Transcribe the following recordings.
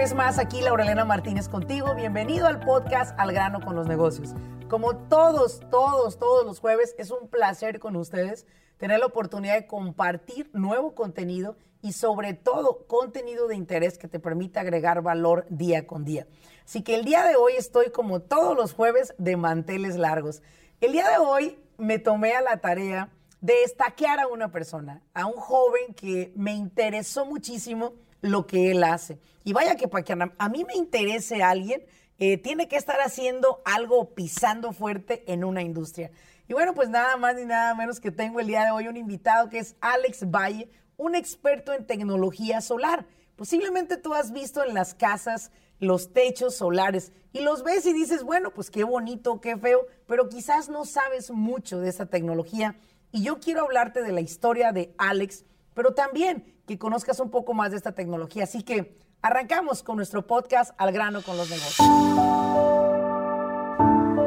vez más aquí Laurelena Martínez contigo. Bienvenido al podcast Al grano con los negocios. Como todos, todos, todos los jueves, es un placer con ustedes tener la oportunidad de compartir nuevo contenido y sobre todo contenido de interés que te permita agregar valor día con día. Así que el día de hoy estoy como todos los jueves de manteles largos. El día de hoy me tomé a la tarea de estaquear a una persona, a un joven que me interesó muchísimo lo que él hace. Y vaya que para que a mí me interese alguien, eh, tiene que estar haciendo algo pisando fuerte en una industria. Y bueno, pues nada más ni nada menos que tengo el día de hoy un invitado que es Alex Valle, un experto en tecnología solar. Posiblemente tú has visto en las casas los techos solares y los ves y dices, bueno, pues qué bonito, qué feo, pero quizás no sabes mucho de esa tecnología. Y yo quiero hablarte de la historia de Alex, pero también que conozcas un poco más de esta tecnología. Así que arrancamos con nuestro podcast Al grano con los negocios.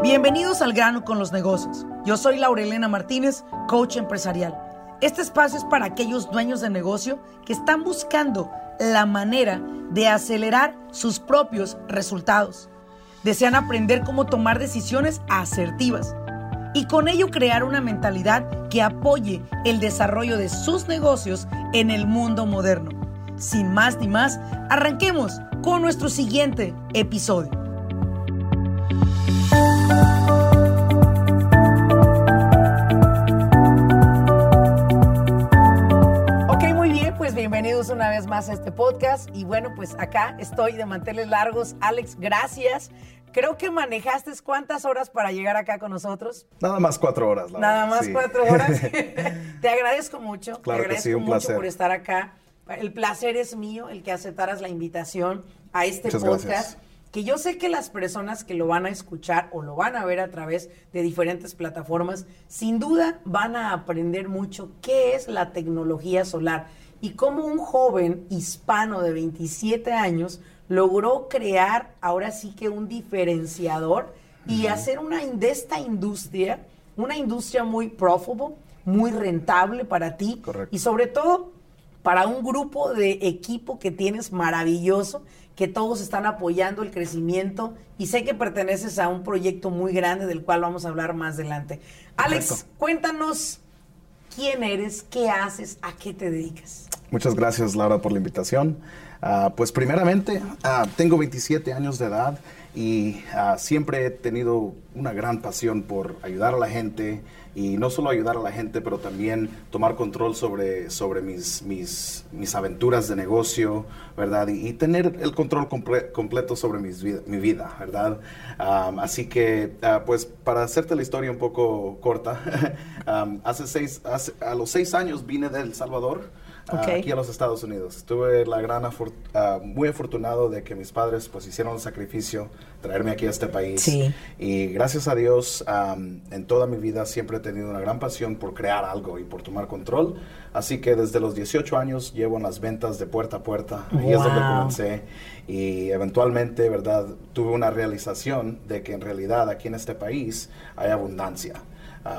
Bienvenidos al grano con los negocios. Yo soy Laurelena Martínez, coach empresarial. Este espacio es para aquellos dueños de negocio que están buscando la manera de acelerar sus propios resultados. Desean aprender cómo tomar decisiones asertivas y con ello crear una mentalidad que apoye el desarrollo de sus negocios en el mundo moderno. Sin más ni más, arranquemos con nuestro siguiente episodio. bienvenidos una vez más a este podcast. Y bueno, pues acá estoy de manteles largos. Alex, gracias. Creo que manejaste cuántas horas para llegar acá con nosotros. Nada más cuatro horas. Nada más cuatro horas. Te agradezco mucho. Te agradezco mucho por estar acá. El placer es mío, el que aceptaras la invitación a este podcast. Que yo sé que las personas que lo van a escuchar o lo van a ver a través de diferentes plataformas, sin duda van a aprender mucho qué es la tecnología solar y cómo un joven hispano de 27 años logró crear ahora sí que un diferenciador y hacer una de esta industria, una industria muy profitable, muy rentable para ti y sobre todo para un grupo de equipo que tienes maravilloso, que todos están apoyando el crecimiento y sé que perteneces a un proyecto muy grande del cual vamos a hablar más adelante. Alex, cuéntanos quién eres, qué haces, a qué te dedicas. Muchas gracias, Laura, por la invitación. Ah, pues primeramente, ah, tengo 27 años de edad y ah, siempre he tenido una gran pasión por ayudar a la gente y no solo ayudar a la gente, pero también tomar control sobre, sobre mis, mis, mis aventuras de negocio, ¿verdad? Y, tener el control completo sobre mis mi vida, ¿verdad? así que, pues para hacerte la historia un poco corta, hace seis, a los seis años vine de El Salvador aquí a los Estados Unidos. Estuve la gran uh, muy afortunado de que mis padres pues hicieron el sacrificio traerme aquí a este país. Y gracias a Dios en toda mi vida siempre he tenido una gran pasión por crear algo y por tomar control. Así que desde los 18 años llevo en las ventas de puerta a puerta. Ahí es donde comencé. Y eventualmente, ¿verdad? Tuve una realización de que en realidad aquí en este país hay abundancia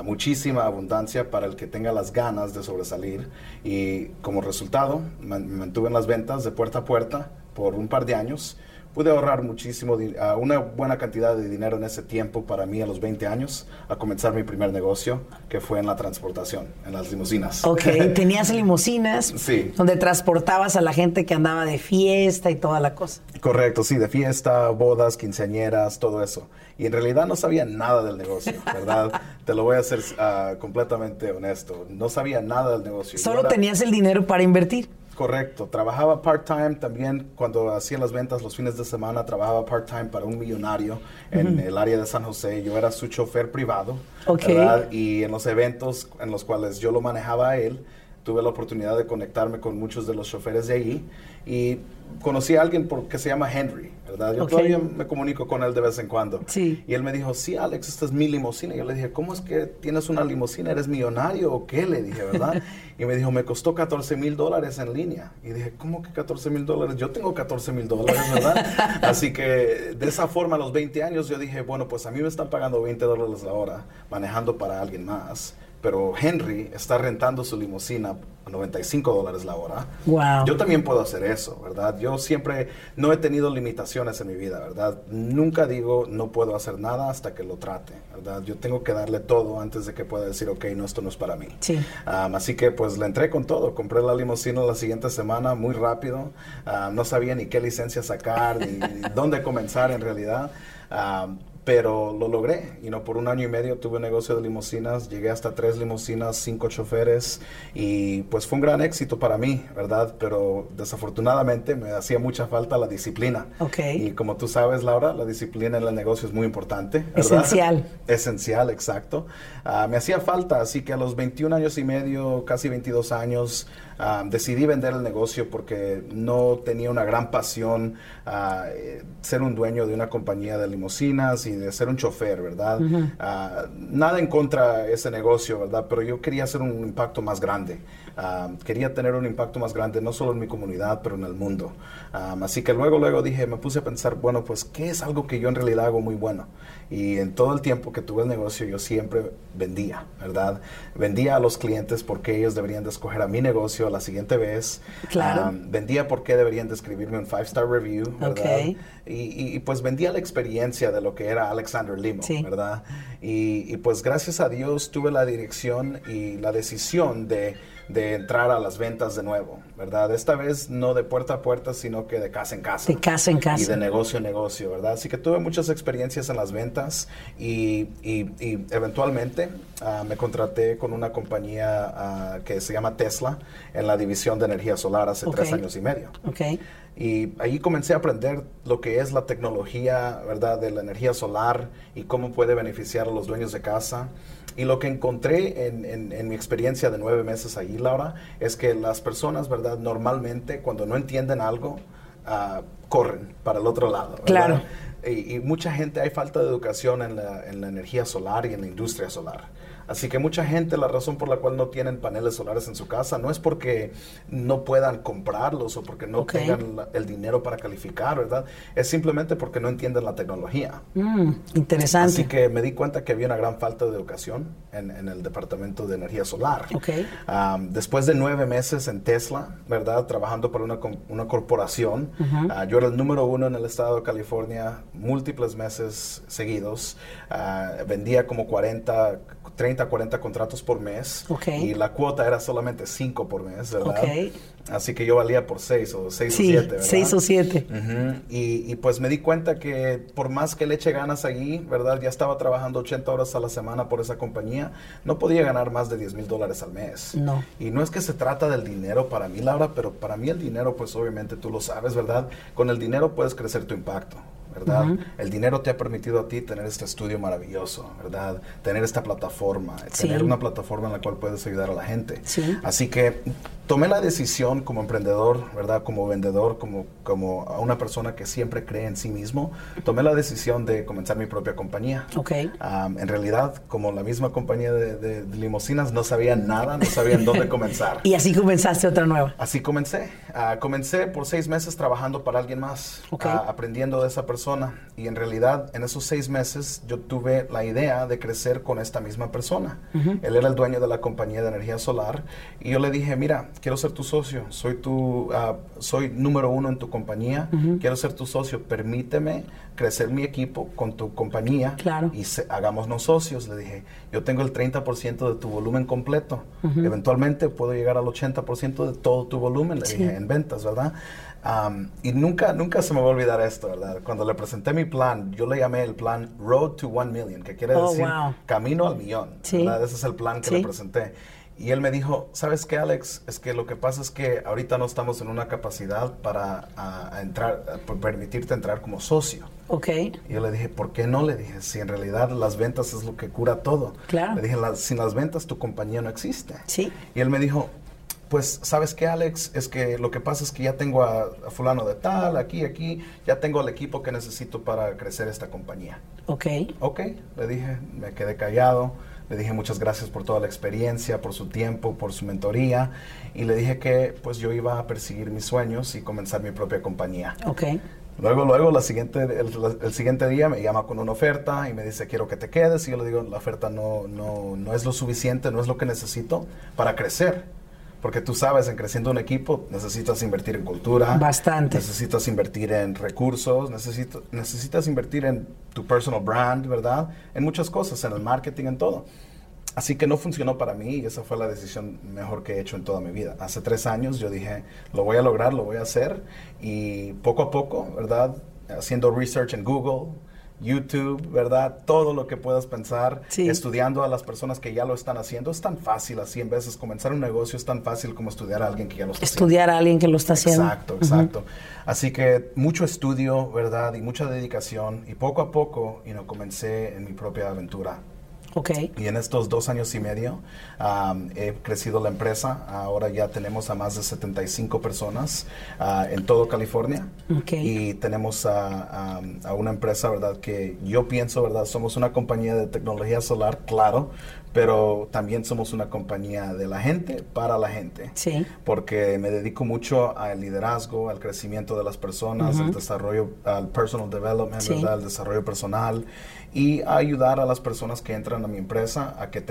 muchísima abundancia para el que tenga las ganas de sobresalir. Y como resultado mantuve en las ventas de puerta a puerta por un par de años pude ahorrar muchísimo, una buena cantidad de dinero en ese tiempo para mí a los 20 años, a comenzar mi primer negocio, que fue en la transportación, en las limusinas. Ok, tenías limusinas sí. donde transportabas a la gente que andaba de fiesta y toda la cosa. Correcto, sí, de fiesta, bodas, quinceañeras, todo eso. Y en realidad no sabía nada del negocio, ¿verdad? Te lo voy a hacer ah, completamente honesto. No sabía nada del negocio. Solo tenías el dinero para invertir. Correcto, trabajaba part-time también cuando hacía las ventas los fines de semana, trabajaba part-time para un millonario en el área de San José. Yo era su chofer privado, ¿verdad? Y en los eventos en los cuales yo lo manejaba a él, tuve la oportunidad de conectarme con muchos de los choferes de ahí y conocí a alguien por, que se llama Henry, ¿verdad? Yo todavía me comunico con él de vez en cuando. Sí. Y él me dijo, sí, Alex, esta es mi limusina. Y yo le dije, ¿cómo es que tienes una limusina? ¿Eres millonario o qué? Le dije, ¿verdad? y me dijo, me costó 14 mil dólares en línea. Y dije, ¿cómo que 14 mil dólares? Yo tengo 14 mil dólares, ¿verdad? Así que de esa forma, a los 20 años, yo dije, bueno, pues a mí me están pagando 20 dólares la hora manejando para alguien más pero Henry está rentando su limusina a 95 dólares la hora. Wow. Yo también puedo hacer eso, ¿verdad? Yo siempre no he tenido limitaciones en mi vida, ¿verdad? Nunca digo no puedo hacer nada hasta que lo trate, ¿verdad? Yo tengo que darle todo antes de que pueda decir, ok, no, esto no es para mí. Sí. Um, así que pues le entré con todo. Compré la limusina la siguiente semana muy rápido. Uh, no sabía ni qué licencia sacar, ni dónde comenzar en realidad. Um, pero lo logré. Y no por un año y medio tuve un negocio de limusinas, llegué hasta tres limusinas, cinco choferes y pues fue un gran éxito para mí, ¿verdad? Pero desafortunadamente me hacía mucha falta la disciplina. Ok. Y como tú sabes, Laura, la disciplina en el negocio es muy importante. ¿verdad? Esencial. Esencial, exacto. Uh, me hacía falta, así que a los 21 años y medio, casi 22 años, decidí vender el negocio porque no tenía una gran pasión uh, ser un dueño de una compañía de limusinas y de ser un chofer, ¿verdad? Uh -huh. uh, nada en contra de ese negocio, ¿verdad? Pero yo quería hacer un impacto más grande. Quería tener un impacto más grande, no solo en mi comunidad, pero en el mundo. Um, así que luego, luego dije, me puse a pensar, bueno, pues, ¿qué es algo que yo en realidad hago muy bueno? Y en todo el tiempo que tuve el negocio, yo siempre vendía, ¿verdad? Vendía a los clientes porque ellos deberían de escoger a mi negocio la siguiente vez. Claro. Um, vendía porque deberían de escribirme un five-star review, ¿verdad? Okay. Y, y, y, pues vendía la experiencia de lo que era Alexander Limo, sí. ¿verdad? Y, y, pues gracias a Dios tuve la dirección y la decisión de, de, entrar a las ventas de nuevo, ¿verdad? Esta vez no de puerta a puerta, sino que de casa en casa. De casa en casa. Y de negocio en negocio, ¿verdad? Así que tuve muchas experiencias en las ventas y, y eventualmente uh, me contraté con una compañía uh, que se llama Tesla en la división de energía solar hace okay. tres años y medio. Okay. Y ahí comencé a aprender lo que es la tecnología, ¿verdad? De la energía solar y cómo puede beneficiar a los dueños de casa. Y lo que encontré en, en, en, mi experiencia de nueve meses ahí, Laura, es que las personas, ¿verdad? Normalmente cuando no entienden algo, uh, corren para el otro lado. ¿verdad? Claro. Y, y, mucha gente, hay falta de educación en la, en la energía solar y en la industria solar. Así que mucha gente, la razón por la cual no tienen paneles solares en su casa no es porque no puedan comprarlos o porque no okay. tengan la, el dinero para calificar, ¿verdad? Es simplemente porque no entienden la tecnología. Mm, interesante. Así que me di cuenta que había una gran falta de educación en, en el departamento de energía solar. Okay. Um, después de nueve meses en Tesla, ¿verdad? Trabajando para una, una corporación, uh -huh. uh, yo era el número uno en el estado de California múltiples meses seguidos. Uh, vendía como 40, 30, 40 contratos por mes. Okay. Y la cuota era solamente 5 por mes, ¿verdad? Okay. Así que yo valía por 6 o 6 sí, o 7, ¿verdad? 6 o 7. Uh -huh. y, y, pues me di cuenta que por más que le eche ganas allí, ¿verdad? Ya estaba trabajando 80 horas a la semana por esa compañía, no podía ganar más de 10 mil dólares al mes. No. Y no es que se trata del dinero para mí, Laura, pero para mí el dinero, pues obviamente tú lo sabes, ¿verdad? Con el dinero puedes crecer tu impacto. ¿Verdad? Uh -huh. El dinero te ha permitido a ti tener este estudio maravilloso, ¿verdad? Tener esta plataforma, sí. tener una plataforma en la cual puedes ayudar a la gente. Sí. Así que tomé la decisión como emprendedor, ¿verdad? Como vendedor, como, como una persona que siempre cree en sí mismo, tomé la decisión de comenzar mi propia compañía. Ok. Um, en realidad, como la misma compañía de, de, de limusinas, no sabía nada, no sabían dónde comenzar. y así comenzaste otra nueva. Así comencé. Uh, comencé por seis meses trabajando para alguien más, okay. uh, aprendiendo de esa persona. Y en realidad, en esos seis meses, yo tuve la idea de crecer con esta misma persona. Uh -huh. Él era el dueño de la compañía de energía solar. Y yo le dije, mira, quiero ser tu socio. Soy tu, uh, soy número uno en tu compañía. Uh -huh. Quiero ser tu socio. Permíteme crecer mi equipo con tu compañía. Claro. Y se, hagámonos socios. Le dije, yo tengo el 30% de tu volumen completo. Uh -huh. Eventualmente puedo llegar al 80% de todo tu volumen, le sí. dije, en ventas, ¿verdad? Um, y nunca, nunca se me va a olvidar esto, ¿verdad? Cuando le presenté mi plan, yo le llamé el plan Road to One Million, que quiere oh, decir wow. camino al millón, sí. ¿verdad? Ese es el plan que sí. le presenté. Y él me dijo, ¿sabes qué, Alex? Es que lo que pasa es que ahorita no estamos en una capacidad para a, a entrar, a permitirte entrar como socio. Ok. Y yo le dije, ¿por qué no? Le dije, si en realidad las ventas es lo que cura todo. Claro. Le dije, sin las ventas tu compañía no existe. Sí. Y él me dijo, pues, ¿sabes qué, Alex? Es que lo que pasa es que ya tengo a, a, fulano de tal, aquí, aquí, ya tengo el equipo que necesito para crecer esta compañía. Ok. Ok, le dije, me quedé callado, le dije muchas gracias por toda la experiencia, por su tiempo, por su mentoría, y le dije que pues yo iba a perseguir mis sueños y comenzar mi propia compañía. Ok. Luego, luego, la siguiente, el, el, siguiente día me llama con una oferta y me dice, quiero que te quedes. Y yo le digo, la oferta no, no, no es lo suficiente, no es lo que necesito para crecer. Porque tú sabes, en creciendo un equipo necesitas invertir en cultura. Bastante. Necesitas invertir en recursos, necesito, necesitas invertir en tu personal brand, ¿verdad? En muchas cosas, en el marketing, en todo. Así que no funcionó para mí y esa fue la decisión mejor que he hecho en toda mi vida. Hace tres años yo dije, lo voy a lograr, lo voy a hacer y poco a poco, ¿verdad? Haciendo research en Google, YouTube, ¿verdad? Todo lo que puedas pensar, estudiando a las personas que ya lo están haciendo. Es tan fácil así, en veces comenzar un negocio es tan fácil como estudiar a alguien que ya lo está haciendo. Estudiar a alguien que lo está haciendo. Exacto, exacto. Así que mucho estudio, ¿verdad? Y mucha dedicación. Y poco a poco, y no comencé en mi propia aventura. Y en estos dos años y medio he crecido la empresa. Ahora ya tenemos a más de 75 personas uh, en todo California. Y tenemos a, a, una empresa, ¿verdad? Que yo pienso, ¿verdad? Somos una compañía de tecnología solar, claro, pero también somos una compañía de la gente para la gente. Sí. Porque me dedico mucho al liderazgo, al crecimiento de las personas, al desarrollo, al personal development, ¿verdad? Al desarrollo personal y ayudar a las personas que entran a mi empresa a que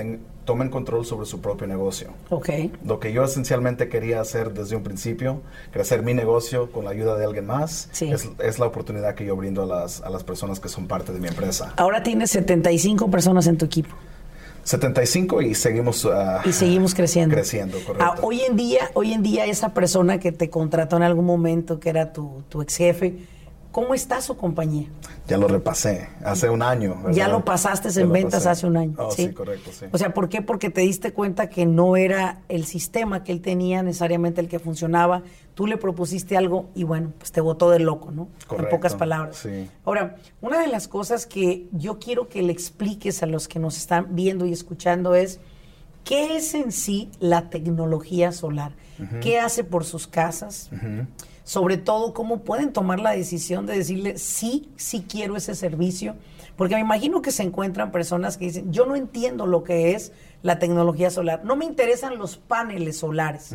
tomen control sobre su propio negocio. Ok. Lo que yo esencialmente quería hacer desde un principio, crecer mi negocio con la ayuda de alguien más, es, es, la oportunidad que yo brindo a las, a las personas que son parte de mi empresa. Ahora tienes 75 personas en tu equipo. 75 y seguimos uh, y seguimos creciendo. Creciendo, correcto. Ah, hoy en día, hoy en día esa persona que te contrató en algún momento que era tu, tu ex jefe, ¿Cómo está su compañía? Ya lo repasé hace un año. Ya lo pasaste en ventas hace un año. Oh, ¿sí? correcto, sí. O sea, ¿por qué? Porque te diste cuenta que no era el sistema que él tenía necesariamente el que funcionaba. Tú le propusiste algo y bueno, pues te votó de loco, ¿no? Correcto, en pocas palabras. Sí. Ahora, una de las cosas que yo quiero que le expliques a los que nos están viendo y escuchando es, ¿qué es en sí la tecnología solar? ¿Qué hace por sus casas? Sobre todo cómo pueden tomar la decisión de decirle sí, sí quiero ese servicio, porque me imagino que se encuentran personas que dicen, yo no entiendo lo que es la tecnología solar, no me interesan los paneles solares,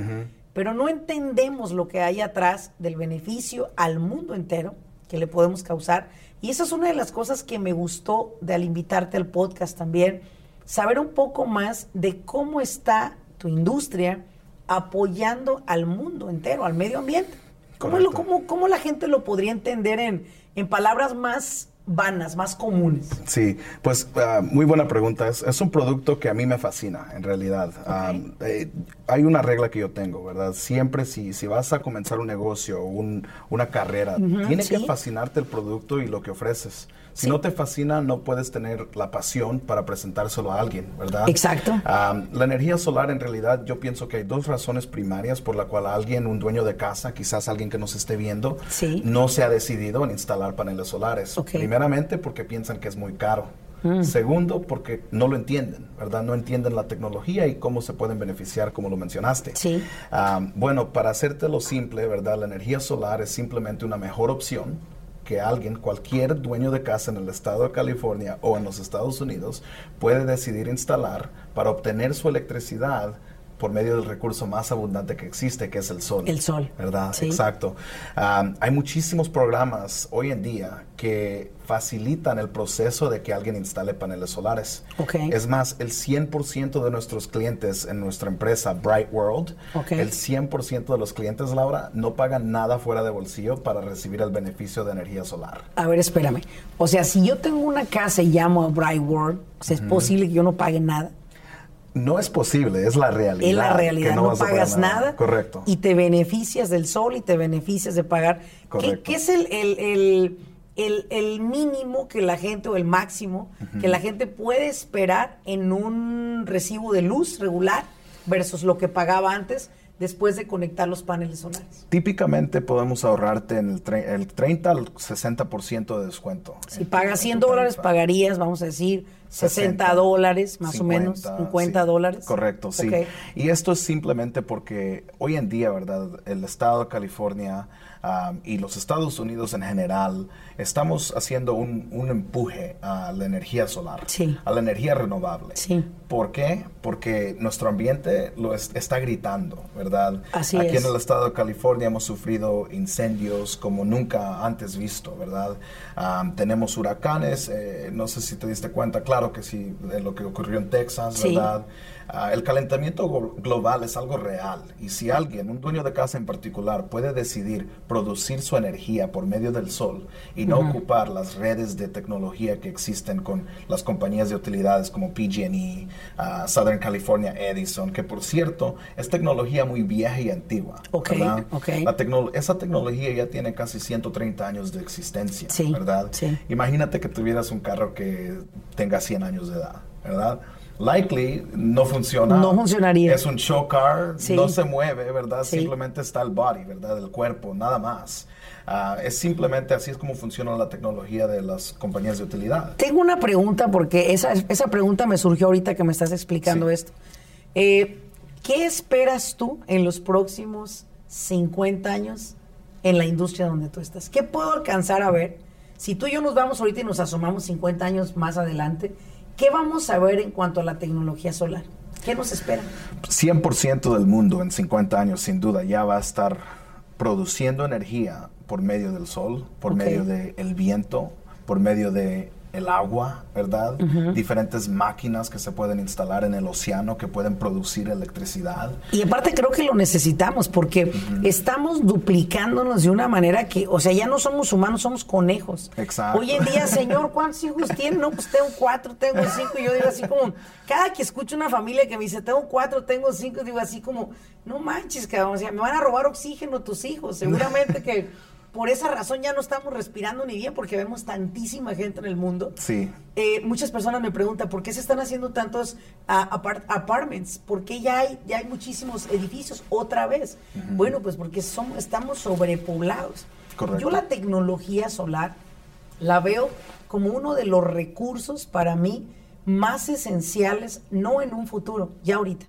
pero no entendemos lo que hay atrás del beneficio al mundo entero que le podemos causar. Y esa es una de las cosas que me gustó de al invitarte al podcast también, saber un poco más de cómo está tu industria apoyando al mundo entero, al medio ambiente. ¿Cómo, cómo, la gente lo podría entender en, en palabras más vanas, más comunes? Sí, pues ah, muy buena pregunta. Es, es, un producto que a mí me fascina, en realidad. Ah, eh, hay una regla que yo tengo, ¿verdad? Siempre si, si vas a comenzar un negocio o un, una carrera, tiene que fascinarte el producto y lo que ofreces. Si no te fascina, no puedes tener la pasión para presentárselo a alguien, ¿verdad? Exacto. la energía solar, en realidad, yo pienso que hay dos razones primarias por la cual alguien, un dueño de casa, quizás alguien que nos esté viendo, no se ha decidido en instalar paneles solares. Primeramente, porque piensan que es muy caro. Mm. Segundo, porque no lo entienden, ¿verdad? No entienden la tecnología y cómo se pueden beneficiar, como lo mencionaste. Sí. bueno, para hacértelo simple, ¿verdad? La energía solar es simplemente una mejor opción que alguien, cualquier dueño de casa en el estado de California o en los Estados Unidos, puede decidir instalar para obtener su electricidad por medio del recurso más abundante que existe, que es el sol. El sol. ¿Verdad? Exacto. hay muchísimos programas hoy en día que facilitan el proceso de que alguien instale paneles solares. Okay. Es más, el 100% de nuestros clientes en nuestra empresa Bright World, el 100% de los clientes, Laura, no pagan nada fuera de bolsillo para recibir el beneficio de energía solar. A ver, espérame. O sea, si yo tengo una casa y llamo a Bright World, ¿es posible que yo no pague nada? No es posible, es la realidad. Es la realidad, no, pagas nada. Correcto. Y te beneficias del sol y te beneficias de pagar. ¿Qué, ¿Qué, es el, el, el, el, mínimo que la gente o el máximo que la gente puede esperar en un recibo de luz regular versus lo que pagaba antes? Después de conectar los paneles solares? Típicamente podemos ahorrarte en el, el 30 al 60% de descuento. Si pagas 100 dólares, pagarías, vamos a decir, 60, dólares, más o menos, 50 dólares. Correcto, sí. Y esto es simplemente porque hoy en día, ¿verdad? El estado de California um, y los Estados Unidos en general estamos haciendo un, un empuje a la energía solar, Sí. a la energía renovable. Sí. ¿Por qué? Porque nuestro ambiente lo es- está gritando, ¿verdad? Así Aquí es. en el estado de California hemos sufrido incendios como nunca antes visto, ¿verdad? Am, tenemos huracanes, eh, no sé si te diste cuenta, claro que sí, de lo que ocurrió en Texas, Sí. Ah, el calentamiento glo- global es algo real y si alguien, un dueño de casa en particular, puede decidir producir su energía por medio del sol y no ocupar las redes de tecnología que existen con las compañías de utilidades como PG&E, ah, Southern California Edison, que por cierto es tecnología muy vieja y antigua. Ok, ¿verdad? ok. La tecno- esa tecnología ya tiene casi 130 años de existencia, Sí, ¿verdad? sí. Imagínate que tuvieras un carro que tenga 100 años de edad, ¿verdad? Likely no funciona. No funcionaría. Es un show car, Sí. no se mueve, ¿verdad? Sí. Simplemente está el body, ¿verdad? El cuerpo, nada más. Ah, es simplemente así es como funciona la tecnología de las compañías de utilidad. Tengo una pregunta porque esa, esa pregunta me surgió ahorita que me estás explicando Sí. esto. Eh, ¿Qué esperas tú en los próximos 50 años en la industria donde tú estás? ¿Qué puedo alcanzar a ver? Si tú y yo nos vamos ahorita y nos asomamos 50 años más adelante, ¿qué vamos a ver en cuanto a la tecnología solar? ¿Qué nos espera? 100% del mundo en 50 años, sin duda, ya va a estar produciendo energía por medio del sol, por medio del viento, por medio de el agua, ¿verdad? Diferentes máquinas que se pueden instalar en el océano que pueden producir electricidad. Y aparte creo que lo necesitamos porque estamos duplicándonos de una manera que, o sea, ya no somos humanos, somos conejos. Exacto. Hoy en día, señor, ¿cuántos hijos tiene? No, pues tengo cuatro, tengo cinco. Y yo digo así como, cada que escucho una familia que me dice, tengo cuatro, tengo cinco, digo así como, no manches, cabrón, o sea, me van a robar oxígeno tus hijos. Seguramente que por esa razón ya no estamos respirando ni bien porque vemos tantísima gente en el mundo. Sí. Eh, muchas personas me preguntan por qué se están haciendo tantos ah, apart- apartments, por qué ya hay, ya hay muchísimos edificios otra vez. Bueno, pues porque somos, estamos sobrepoblados. Correcto. Yo la tecnología solar la veo como uno de los recursos para mí más esenciales, no en un futuro, ya ahorita.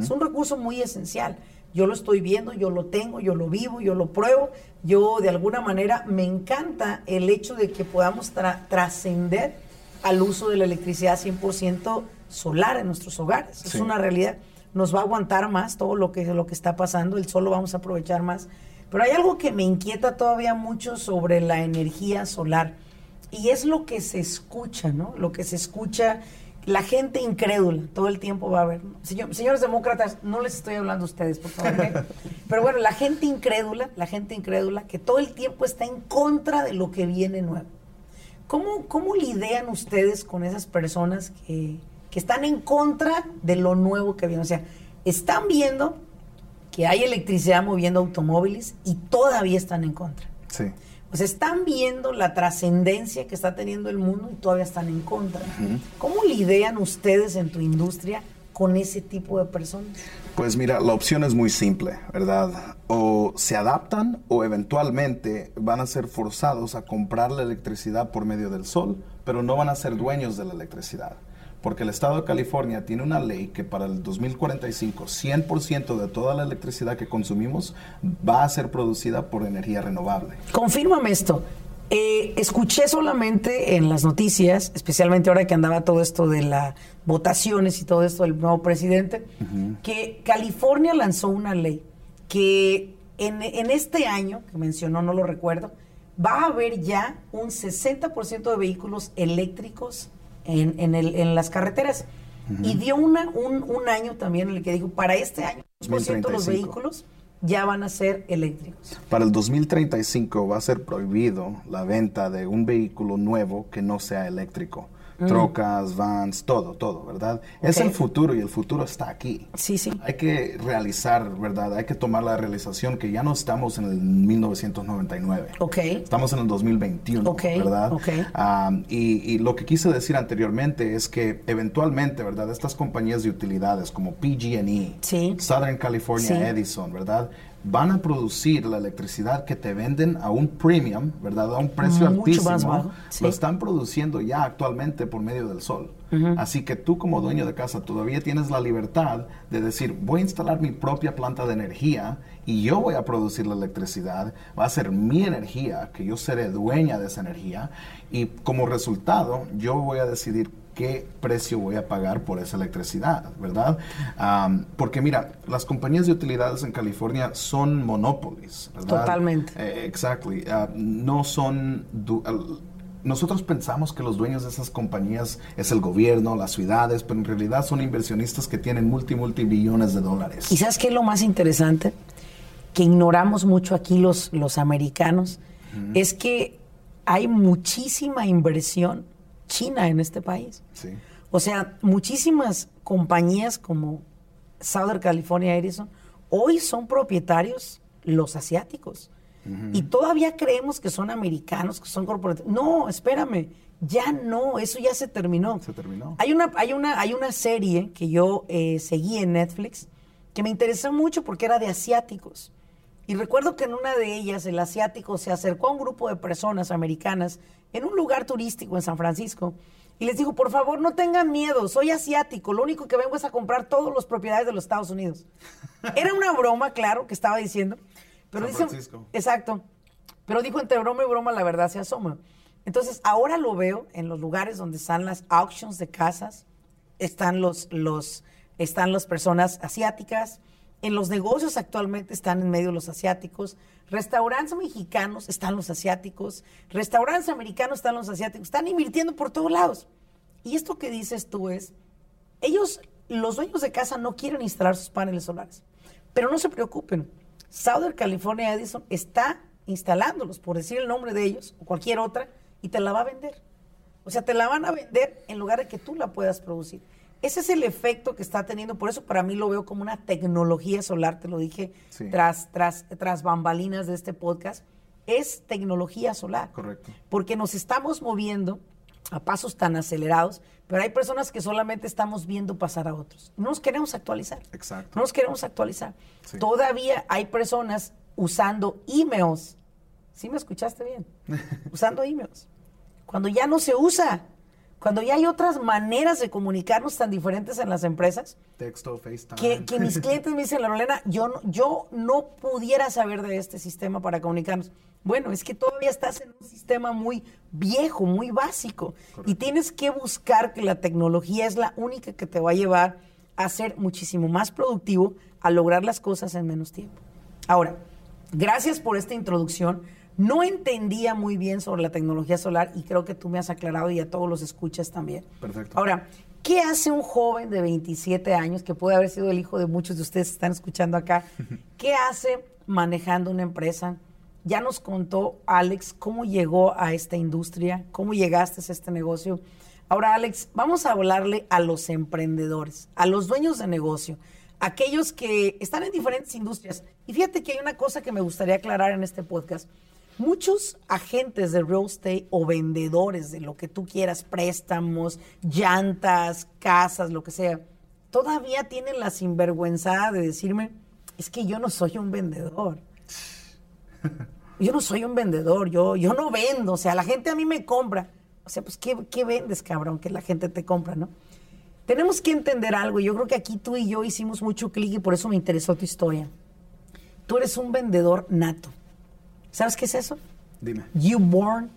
Es un recurso muy esencial. Yo lo estoy viendo, yo lo tengo, yo lo vivo, yo lo pruebo. Yo de alguna manera me encanta el hecho de que podamos tra- trascender al uso de la electricidad 100% solar en nuestros hogares. Es una realidad. Nos va a aguantar más todo lo que, lo que está pasando, el sol lo vamos a aprovechar más. Pero hay algo que me inquieta todavía mucho sobre la energía solar y es lo que se escucha, ¿no? Lo que se escucha, la gente incrédula, todo el tiempo va a haber. señores demócratas, no les estoy hablando a ustedes, por favor. Pero bueno, la gente incrédula, la gente incrédula que todo el tiempo está en contra de lo que viene nuevo. ¿Cómo, cómo lidian ustedes con esas personas que, que están en contra de lo nuevo que viene? O sea, están viendo que hay electricidad moviendo automóviles y todavía están en contra. Sí. O sea, están viendo la trascendencia que está teniendo el mundo y todavía están en contra. ¿Cómo lidian ustedes en tu industria con ese tipo de personas? Pues mira, la opción es muy simple, ¿verdad? O se adaptan o eventualmente van a ser forzados a comprar la electricidad por medio del sol, pero no van a ser dueños de la electricidad. Porque el estado de California tiene una ley que para el 2045 100% de toda la electricidad que consumimos va a ser producida por energía renovable. Confírmame esto. Eh, escuché solamente en las noticias, especialmente ahora que andaba todo esto de las votaciones y todo esto del nuevo presidente, que California lanzó una ley que en, en este año, que mencionó, no lo recuerdo, va a haber ya un 60% de vehículos eléctricos en, en el- en las carreteras. Y dio una, un, un año también en el que dijo, para este año, 10% de los 2035. vehículos ya van a ser eléctricos. Para el 2035 va a ser prohibido la venta de un vehículo nuevo que no sea eléctrico. Trocas, vans, todo, todo, ¿verdad? Es el futuro y el futuro está aquí. Sí, sí. Hay que realizar, ¿verdad? Hay que tomar la realización que ya no estamos en el 1999. Ok. Estamos en el 2021, Ok, ¿verdad? ok. Y, y lo que quise decir anteriormente es que eventualmente, ¿verdad? Estas compañías de utilidades como PG&E, Sí. Southern California Sí. Edison, ¿verdad? Van a producir la electricidad que te venden a un premium, ¿verdad? A un precio Mucho altísimo. más bajo, sí. Lo están produciendo ya actualmente por medio del sol. Así que tú como dueño de casa todavía tienes la libertad de decir, voy a instalar mi propia planta de energía y yo voy a producir la electricidad, va a ser mi energía, que yo seré dueña de esa energía y como resultado yo voy a decidir qué precio voy a pagar por esa electricidad, ¿verdad? porque mira, las compañías de utilidades en California son monopolies, ¿verdad? Totalmente. Eh, exactly. Ah, no son... nosotros pensamos que los dueños de esas compañías es el gobierno, las ciudades, pero en realidad son inversionistas que tienen multi, multibillones de dólares. ¿Y sabes qué es lo más interesante? Que ignoramos mucho aquí los, los americanos, es que hay muchísima inversión China en este país. O sea, muchísimas compañías como Southern California Edison hoy son propietarios los asiáticos. Y todavía creemos que son americanos, que son corporativos. No, espérame, ya no, eso ya se terminó. Se terminó. Hay una, hay una, hay una serie que yo eh, seguí en Netflix que me interesó mucho porque era de asiáticos. Y recuerdo que en una de ellas el asiático se acercó a un grupo de personas americanas en un lugar turístico en San Francisco y les dijo, por favor, no tengan miedo, soy asiático, lo único que vengo es a comprar todas las propiedades de los Estados Unidos. Era una broma, claro, que estaba diciendo. Pero San Francisco. Exacto. Pero dijo, entre broma y broma, la verdad se asoma. Entonces, ahora lo veo en los lugares donde están las auctions de casas, están los, los, están las personas asiáticas, en los negocios actualmente están en medio los asiáticos, restaurantes mexicanos están los asiáticos, restaurantes americanos están los asiáticos, están invirtiendo por todos lados. Y esto que dices tú es, ellos, los dueños de casa no quieren instalar sus paneles solares, pero no se preocupen. Southern California Edison está instalándolos, por decir el nombre de ellos, o cualquier otra, y te la va a vender. O sea, te la van a vender en lugar de que tú la puedas producir. Ese es el efecto que está teniendo, por eso para mí lo veo como una tecnología solar, te lo dije tras, tras, tras bambalinas de este podcast, es tecnología solar. Correcto. Porque nos estamos moviendo a pasos tan acelerados, pero hay personas que solamente estamos viendo pasar a otros. No nos queremos actualizar. Exacto. No nos queremos actualizar. Todavía hay personas usando emails. ¿Sí me escuchaste bien? usando emails. Cuando ya no se usa. Cuando ya hay otras maneras de comunicarnos tan diferentes en las empresas. Texto, FaceTime. Que, que mis clientes me dicen, Lorena, yo no, yo no pudiera saber de este sistema para comunicarnos. Bueno, es que todavía estás en un sistema muy viejo, muy básico. Y tienes que buscar que la tecnología es la única que te va a llevar a ser muchísimo más productivo, a lograr las cosas en menos tiempo. Ahora, gracias por esta introducción. No entendía muy bien sobre la tecnología solar y creo que tú me has aclarado y a todos los escuchas también. Perfecto. Ahora, ¿qué hace un joven de 27 años, que puede haber sido el hijo de muchos de ustedes que están escuchando acá? ¿Qué hace manejando una empresa? Ya nos contó Alex cómo llegó a esta industria, cómo llegaste a este negocio. Ahora, Alex, vamos a hablarle a los emprendedores, a los dueños de negocio, aquellos que están en diferentes industrias. Y fíjate que hay una cosa que me gustaría aclarar en este podcast muchos agentes de real estate o vendedores de lo que tú quieras, préstamos, llantas, casas, lo que sea, todavía tienen la sinvergüenza de decirme, es que yo no soy un vendedor. Yo no soy un vendedor, yo, yo no vendo, o sea, la gente a mí me compra. O sea, pues, ¿qué, ¿qué vendes, cabrón? Que la gente te compra, ¿no? Tenemos que entender algo. Yo creo que aquí tú y yo hicimos mucho clic y por eso me interesó tu historia. Tú eres un vendedor nato. ¿Sabes qué es eso? Dime. You born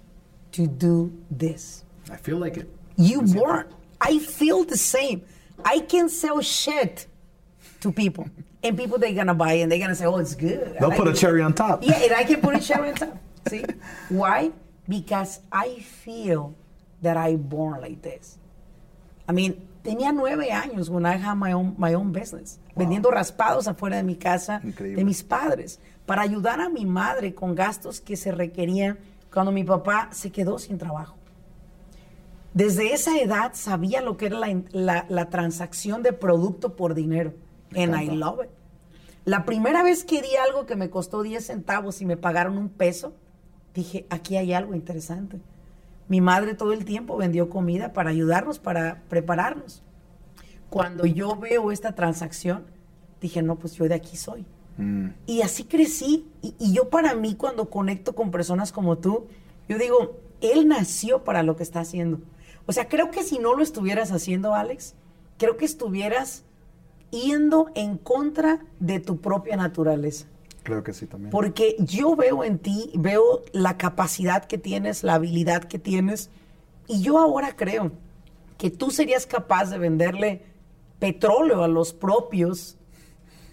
to do this. I feel like it. You born. I feel the same. I can sell shit to people. and people they're gonna buy and they're gonna say, Oh, it's good. They'll like put a it. cherry on top. Yeah, and I can put a cherry on top. See? Why? Because I feel that I born like this. I mean, tenía nueve años when I had my own, my own business. Vendiendo raspados afuera de mi casa, Increíble. de mis padres, para ayudar a mi madre con gastos que se requerían cuando mi papá se quedó sin trabajo. Desde esa edad sabía lo que era la, la- la transacción de producto por dinero. Me And I love it. La primera vez que di algo que me costó 10 centavos y me pagaron un peso, dije, aquí hay algo interesante. Mi madre todo el tiempo vendió comida para ayudarnos, para prepararnos. Cuando yo veo esta transacción, dije, no, pues yo de aquí soy. Mm, Y así crecí. Y, y yo para mí, cuando conecto con personas como tú, yo digo, él nació para lo que está haciendo. O sea, creo que si no lo estuvieras haciendo, Alex, creo que estuvieras yendo en contra de tu propia naturaleza. Creo que sí también. Porque yo veo en ti, veo la capacidad que tienes, la habilidad que tienes, y yo ahora creo que tú serías capaz de venderle petróleo a los propios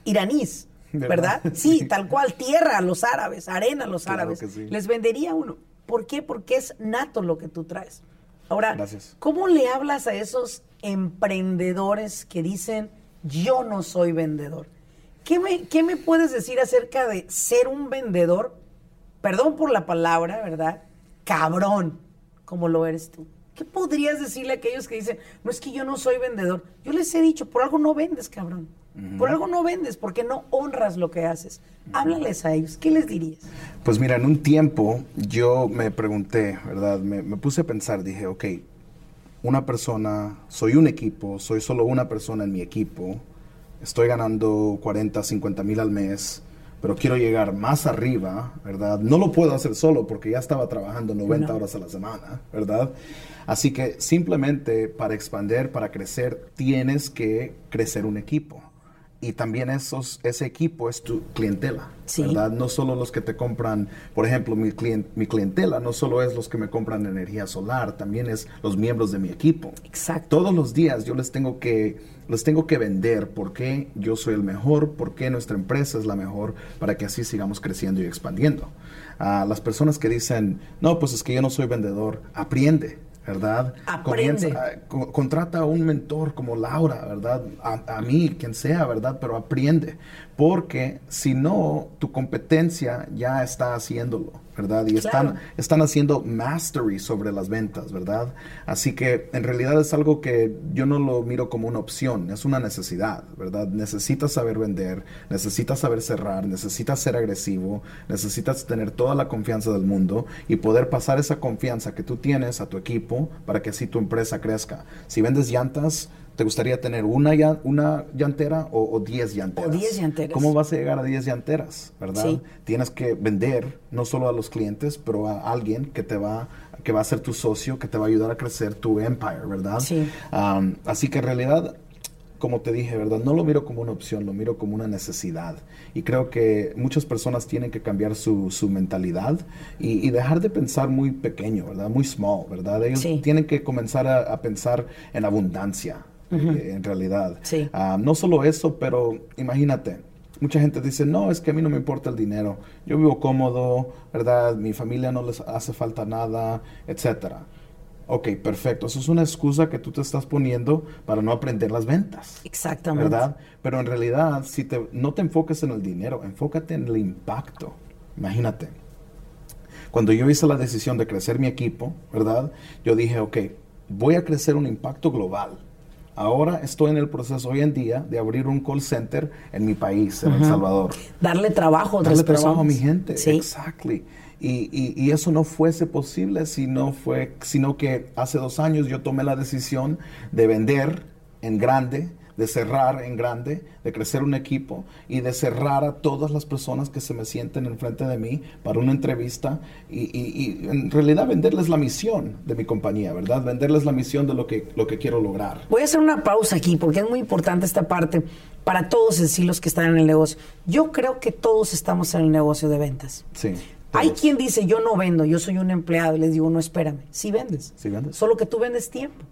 iraníes, ¿verdad? Sí, tal cual, tierra a los árabes, arena a los árabes. Les vendería uno. ¿Por qué? Porque es nato lo que tú traes. Ahora, ¿cómo le hablas a esos emprendedores que dicen, yo no soy vendedor? ¿Qué me, ¿Qué me puedes decir acerca de ser un vendedor? Perdón por la palabra, ¿verdad? Cabrón, como lo eres tú. ¿Qué podrías decirle a aquellos que dicen, no es que yo no soy vendedor? Yo les he dicho, por algo no vendes, cabrón. Por algo no vendes, porque no honras lo que haces. Háblales a ellos, ¿qué les dirías? Pues mira, en un tiempo yo me pregunté, ¿verdad? Me, me puse a pensar, dije, ok, una persona, soy un equipo, soy solo una persona en mi equipo, estoy ganando 40, 50 mil al mes, pero quiero llegar más arriba, ¿verdad? No lo puedo hacer solo porque ya estaba trabajando 90 horas a la semana, ¿verdad? Así que simplemente para expandir, para crecer, tienes que crecer un equipo y también esos, ese equipo es tu clientela, ¿verdad? No solo los que te compran, por ejemplo, mi, mi clientela no solo es los que me compran energía solar, también es los miembros de mi equipo. Exacto. Todos los días yo les tengo que, les tengo que vender por qué yo soy el mejor, por qué nuestra empresa es la mejor, para que así sigamos creciendo y expandiendo. A las personas que dicen, no, pues es que yo no soy vendedor, aprende ¿verdad? Aprende. contrata a un mentor como Laura, ¿verdad? A, a, mí, quien sea, ¿verdad? Pero aprende. Porque si no, tu competencia ya está haciéndolo. ¿Verdad? Y están, están haciendo mastery sobre las ventas, ¿verdad? Así que en realidad es algo que yo no lo miro como una opción, es una necesidad, ¿verdad? Necesitas saber vender, necesitas saber cerrar, necesitas ser agresivo, necesitas tener toda la confianza del mundo y poder pasar esa confianza que tú tienes a tu equipo para que así tu empresa crezca. Si vendes llantas, ¿Te gustaría tener una, una llantera o, diez llanteras? O diez llanteras. ¿Cómo vas a llegar a diez llanteras, verdad? Tienes que vender no solo a los clientes, pero a alguien que te va que va a ser tu socio, que te va a ayudar a crecer tu empire, ¿verdad? Sí. así que en realidad como te dije, ¿verdad? No lo miro como una opción, lo miro como una necesidad. Y creo que muchas personas tienen que cambiar su, su mentalidad y, dejar de pensar muy pequeño, ¿verdad? Muy small, ¿verdad? Ellos tienen que comenzar a, pensar en abundancia, eh, en realidad. Ah, no solo eso, pero imagínate, mucha gente dice, no, es que a mí no me importa el dinero, yo vivo cómodo, ¿verdad? Mi familia no les hace falta nada, etcétera. Ok, perfecto. Eso es una excusa que tú te estás poniendo para no aprender las ventas. Exactamente. ¿Verdad? Pero en realidad, si te, no te enfoques en el dinero, enfócate en el impacto. Imagínate. Cuando yo hice la decisión de crecer mi equipo, ¿verdad? Yo dije, ok, voy a crecer un impacto global Ahora estoy en el proceso hoy en día de abrir un call center en mi país, en El Salvador. Darle trabajo a Darle trabajo a mi gente. Sí. Exactly. Y, y, eso no fuese posible si no fue, sino que hace dos años yo tomé la decisión de vender en grande de cerrar en grande, de crecer un equipo y de cerrar a todas las personas que se me sienten enfrente de mí para una entrevista y, en realidad venderles la misión de mi compañía, ¿verdad? Venderles la misión de lo que, lo que quiero lograr. Voy a hacer una pausa aquí porque es muy importante esta parte para todos en los que están en el negocio. Yo creo que todos estamos en el negocio de ventas. Sí. Hay quien dice, yo no vendo, yo soy un empleado. Y les digo, no, espérame, sí vendes. Sí vendes. Solo que tú vendes tiempo.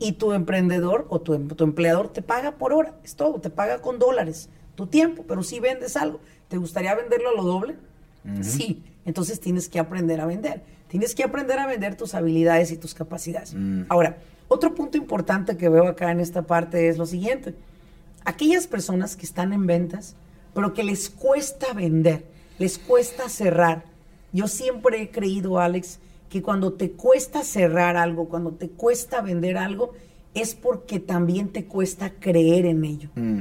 Y tu emprendedor o tu, tu, empleador te paga por hora, es todo, te paga con dólares, tu tiempo, pero si vendes algo, ¿te gustaría venderlo a lo doble? Sí, entonces tienes que aprender a vender, tienes que aprender a vender tus habilidades y tus capacidades. Mm. Ahora, otro punto importante que veo acá en esta parte es lo siguiente, aquellas personas que están en ventas, pero que les cuesta vender, les cuesta cerrar. Yo siempre he creído, Alex, que cuando te cuesta cerrar algo, cuando te cuesta vender algo, es porque también te cuesta creer en ello. Mm.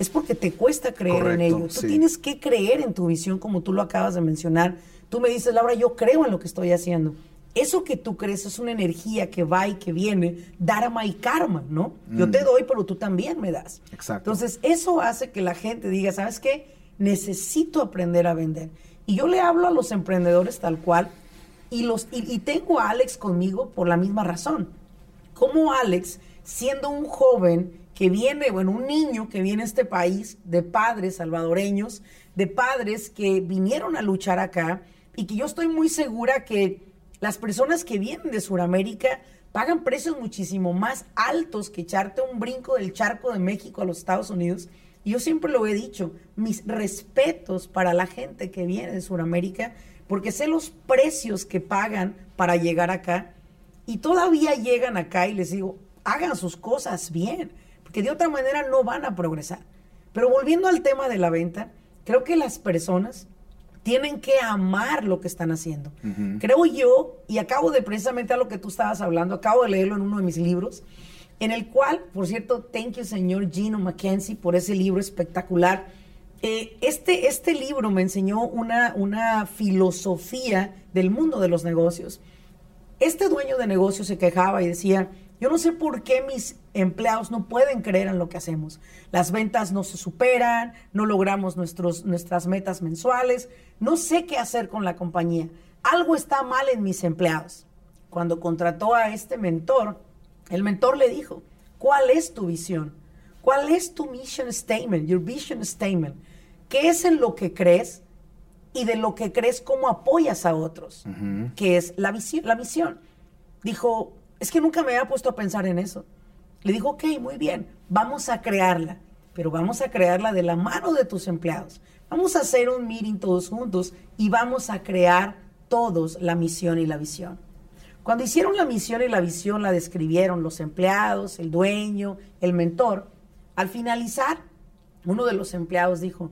Es porque te cuesta creer en ello. Tú tienes que creer en tu visión, como tú lo acabas de mencionar. Tú me dices, Laura, yo creo en lo que estoy haciendo. Eso que tú crees es una energía que va y que viene, dharma y karma, ¿no? Yo te mm. doy, pero tú también me das. Exacto. Entonces, eso hace que la gente diga, ¿sabes qué? Necesito aprender a vender. Y yo le hablo a los emprendedores tal cual, y, los, y, tengo a Alex conmigo por la misma razón. cómo Alex, siendo un joven que viene, bueno, un niño que viene a este país de padres salvadoreños, de padres que vinieron a luchar acá y que yo estoy muy segura que las personas que vienen de Sudamérica pagan precios muchísimo más altos que echarte un brinco del charco de México a los Estados Unidos. Y yo siempre lo he dicho, mis respetos para la gente que viene de Sudamérica, porque sé los precios que pagan para llegar acá y todavía llegan acá y les digo, hagan sus cosas bien, porque de otra manera no van a progresar. Pero volviendo al tema de la venta, creo que las personas tienen que amar lo que están haciendo. Creo yo, y acabo de precisamente a lo que tú estabas hablando, acabo de leerlo en uno de mis libros, en el cual, por cierto, thank you señor Gino Mackenzie por ese libro espectacular. Eh, este, este libro me enseñó una, una filosofía del mundo de los negocios. Este dueño de negocio se quejaba y decía, yo no sé por qué mis empleados no pueden creer en lo que hacemos. Las ventas no se superan, no logramos nuestros, nuestras metas mensuales, no sé qué hacer con la compañía. Algo está mal en mis empleados. Cuando contrató a este mentor, el mentor le dijo, ¿cuál es tu visión? ¿Cuál es tu mission statement, your vision statement? ¿Qué es en lo que crees? Y de lo que crees, cómo apoyas a otros, que es la, visión, la misión. Dijo, es que nunca me había puesto a pensar en eso. Le dijo, ok, muy bien, vamos a crearla, pero vamos a crearla de la mano de tus empleados. Vamos a hacer un meeting todos juntos y vamos a crear todos la misión y la visión. Cuando hicieron la misión y la visión, la describieron los empleados, el dueño, el mentor. Al finalizar, uno de los empleados dijo,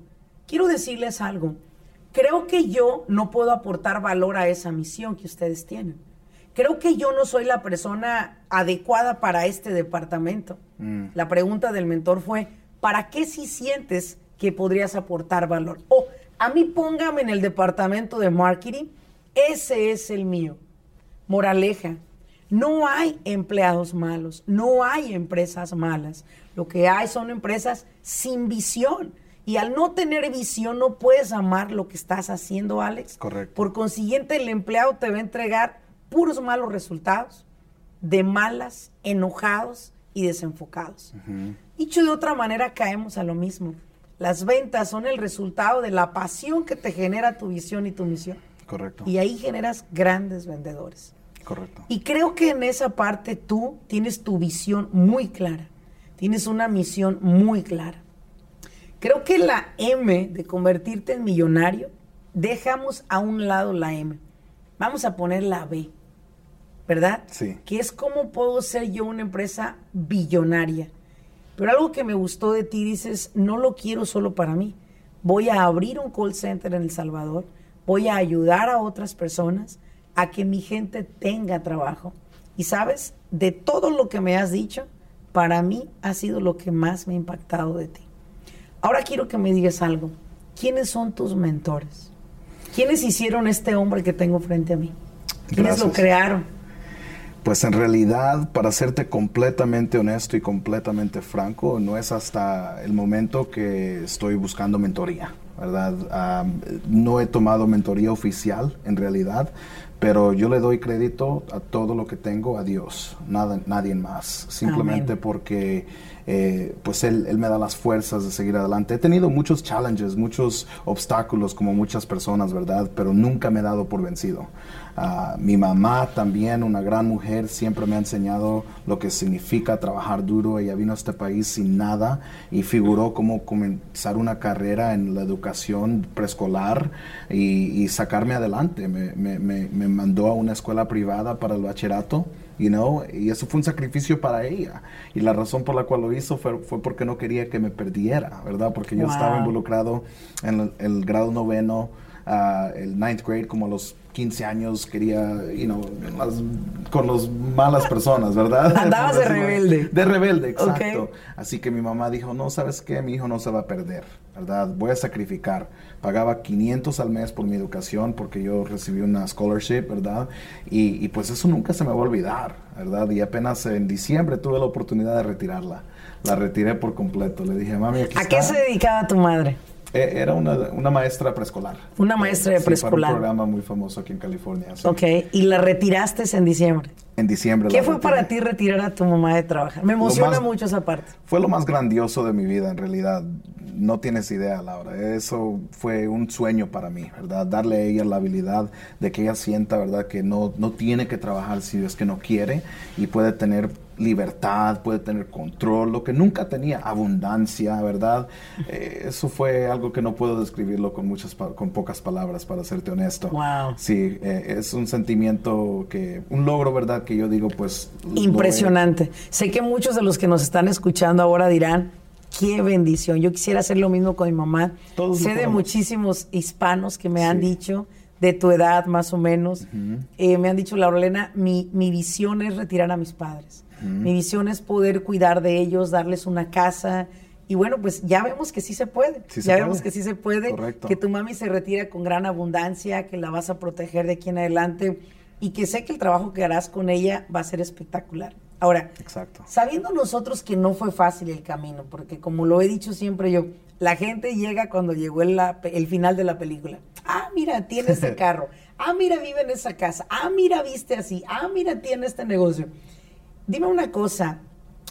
quiero decirles algo, creo que yo no puedo aportar valor a esa misión que ustedes tienen creo que yo no soy la persona adecuada para este departamento. Mm. La pregunta del mentor fue, ¿para qué si sientes que podrías aportar valor? O a mí póngame en el departamento de marketing, ese es el mío. Moraleja, no hay empleados malos, no hay empresas malas. Lo que hay son empresas sin visión. Y al no tener visión no puedes amar lo que estás haciendo, Alex. Correcto. Por consiguiente, el empleado te va a entregar puros malos resultados, de malas, enojados y desenfocados. Dicho de otra manera, caemos a lo mismo. Las ventas son el resultado de la pasión que te genera tu visión y tu misión. Correcto. Y ahí generas grandes vendedores. Correcto. Y creo que en esa parte tú tienes tu visión muy clara. Tienes una misión muy clara. Creo que la M de convertirte en millonario, dejamos a un lado la M. Vamos a poner la B. ¿verdad? Sí. Que es cómo puedo ser yo una empresa billonaria. Pero algo que me gustó de ti, dices, no lo quiero solo para mí. Voy a abrir un call center en El Salvador, voy a ayudar a otras personas a que mi gente tenga trabajo. Y sabes, de todo lo que me has dicho, para mí ha sido lo que más me ha impactado de ti. Ahora quiero que me digas algo. ¿Quiénes son tus mentores? ¿Quiénes hicieron este hombre que tengo frente a mí? ¿Quiénes lo crearon? Pues en realidad, para serte completamente honesto y completamente franco, no es hasta el momento que estoy buscando mentoría, ¿verdad? no he tomado mentoría oficial en realidad, pero yo le doy crédito a todo lo que tengo a Dios, nada, nadie más, simplemente porque eh, pues él, él, me da las fuerzas de seguir adelante. He tenido muchos challenges, muchos obstáculos como muchas personas, ¿verdad? Pero nunca me he dado por vencido. Ah, mi mamá también, una gran mujer, siempre me ha enseñado lo que significa trabajar duro. Ella vino a este país sin nada y figuró cómo comenzar una carrera en la educación preescolar y, sacarme adelante. Me, me, me, mandó a una escuela privada para el bachillerato. You know, y eso fue un sacrificio para ella. Y la razón por la cual lo hizo fue, fue porque no quería que me perdiera, ¿verdad? Porque yo estaba involucrado en el, grado noveno, uh, el ninth grade, como los 15 años quería, you know, con las malas personas, ¿verdad? Andabas de rebelde. De rebelde, exacto. Así que mi mamá dijo, no, ¿sabes qué? Mi hijo no se va a perder, ¿verdad? Voy a sacrificar. Pagaba 500 al mes por mi educación porque yo recibí una scholarship, ¿verdad? Y, pues eso nunca se me va a olvidar, ¿verdad? Y apenas en diciembre tuve la oportunidad de retirarla. La retiré por completo. Le dije, mami, aquí ¿A qué se dedicaba tu madre? Eh, Era una, una maestra preescolar. Una maestra de Sí, preescolar. Para un programa muy famoso aquí en California. sí. Ok, y la retiraste en diciembre. En diciembre. ¿Qué fue retiré. para ti retirar a tu mamá de trabajar? Me emociona más- mucho esa parte. Fue lo más grandioso de mi vida, en realidad. No tienes idea, Laura. Eso fue un sueño para mí, ¿verdad? Darle a ella la habilidad de que ella sienta, ¿verdad? Que no, no tiene que trabajar si es que no quiere y puede tener libertad, puede tener control, lo que nunca tenía, abundancia, ¿verdad? Eh, eso fue algo que no puedo describirlo con muchas, pa- con pocas palabras, para serte honesto. Wow. Sí, eh, es un sentimiento que, un logro, ¿verdad? Que yo digo, pues... Impresionante. Sé que muchos de los que nos están escuchando ahora dirán, qué bendición. Yo quisiera hacer lo mismo con mi mamá. Todos sé de muchísimos hispanos que me han dicho, de tu edad más o menos, eh, me han dicho, Laurelena, mi, mi visión es retirar a mis padres. Mi visión es poder cuidar de ellos, darles una casa. Y bueno, pues ya vemos que sí se puede. Sí se ya puede. vemos que sí se puede. Correcto. Que tu mami se retira con gran abundancia, que la vas a proteger de aquí en adelante y que sé que el trabajo que harás con ella va a ser espectacular. Ahora, Exacto. sabiendo nosotros que no fue fácil el camino, porque como lo he dicho siempre yo, la gente llega cuando llegó el, la- el final de la película. Ah, mira, tiene ese carro. Ah, mira, vive en esa casa. Ah, mira, viste así. Ah, mira, tiene este negocio. Dime una cosa,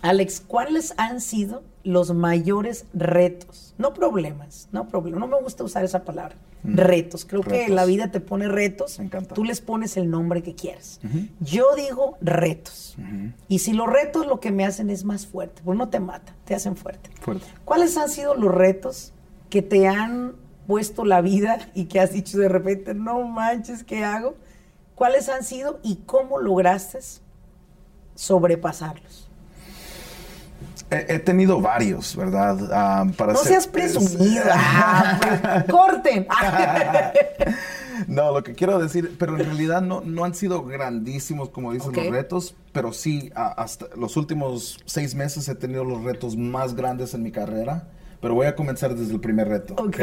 Alex, ¿cuáles han sido los mayores retos? No problemas, no problemas, no me gusta usar esa palabra. Retos, creo que la vida te pone retos, Me encanta. tú les pones el nombre que quieras. Yo digo retos. Y si los retos lo que me hacen es más fuerte, pues no te mata, te hacen fuerte. Fuerte. ¿Cuáles han sido los retos que te han puesto la vida y que has dicho de repente, no manches, ¿qué hago? ¿Cuáles han sido y cómo lograste sobrepasarlos? He, tenido varios, ¿verdad? Ah, para No ser- seas presumido. Ah, pues, corten. No, lo que quiero decir, pero en realidad no, no han sido grandísimos, como dicen Ok. los retos, pero sí, a- hasta los últimos seis meses he tenido los retos más grandes en mi carrera. Pero voy a comenzar desde el primer reto. Ok.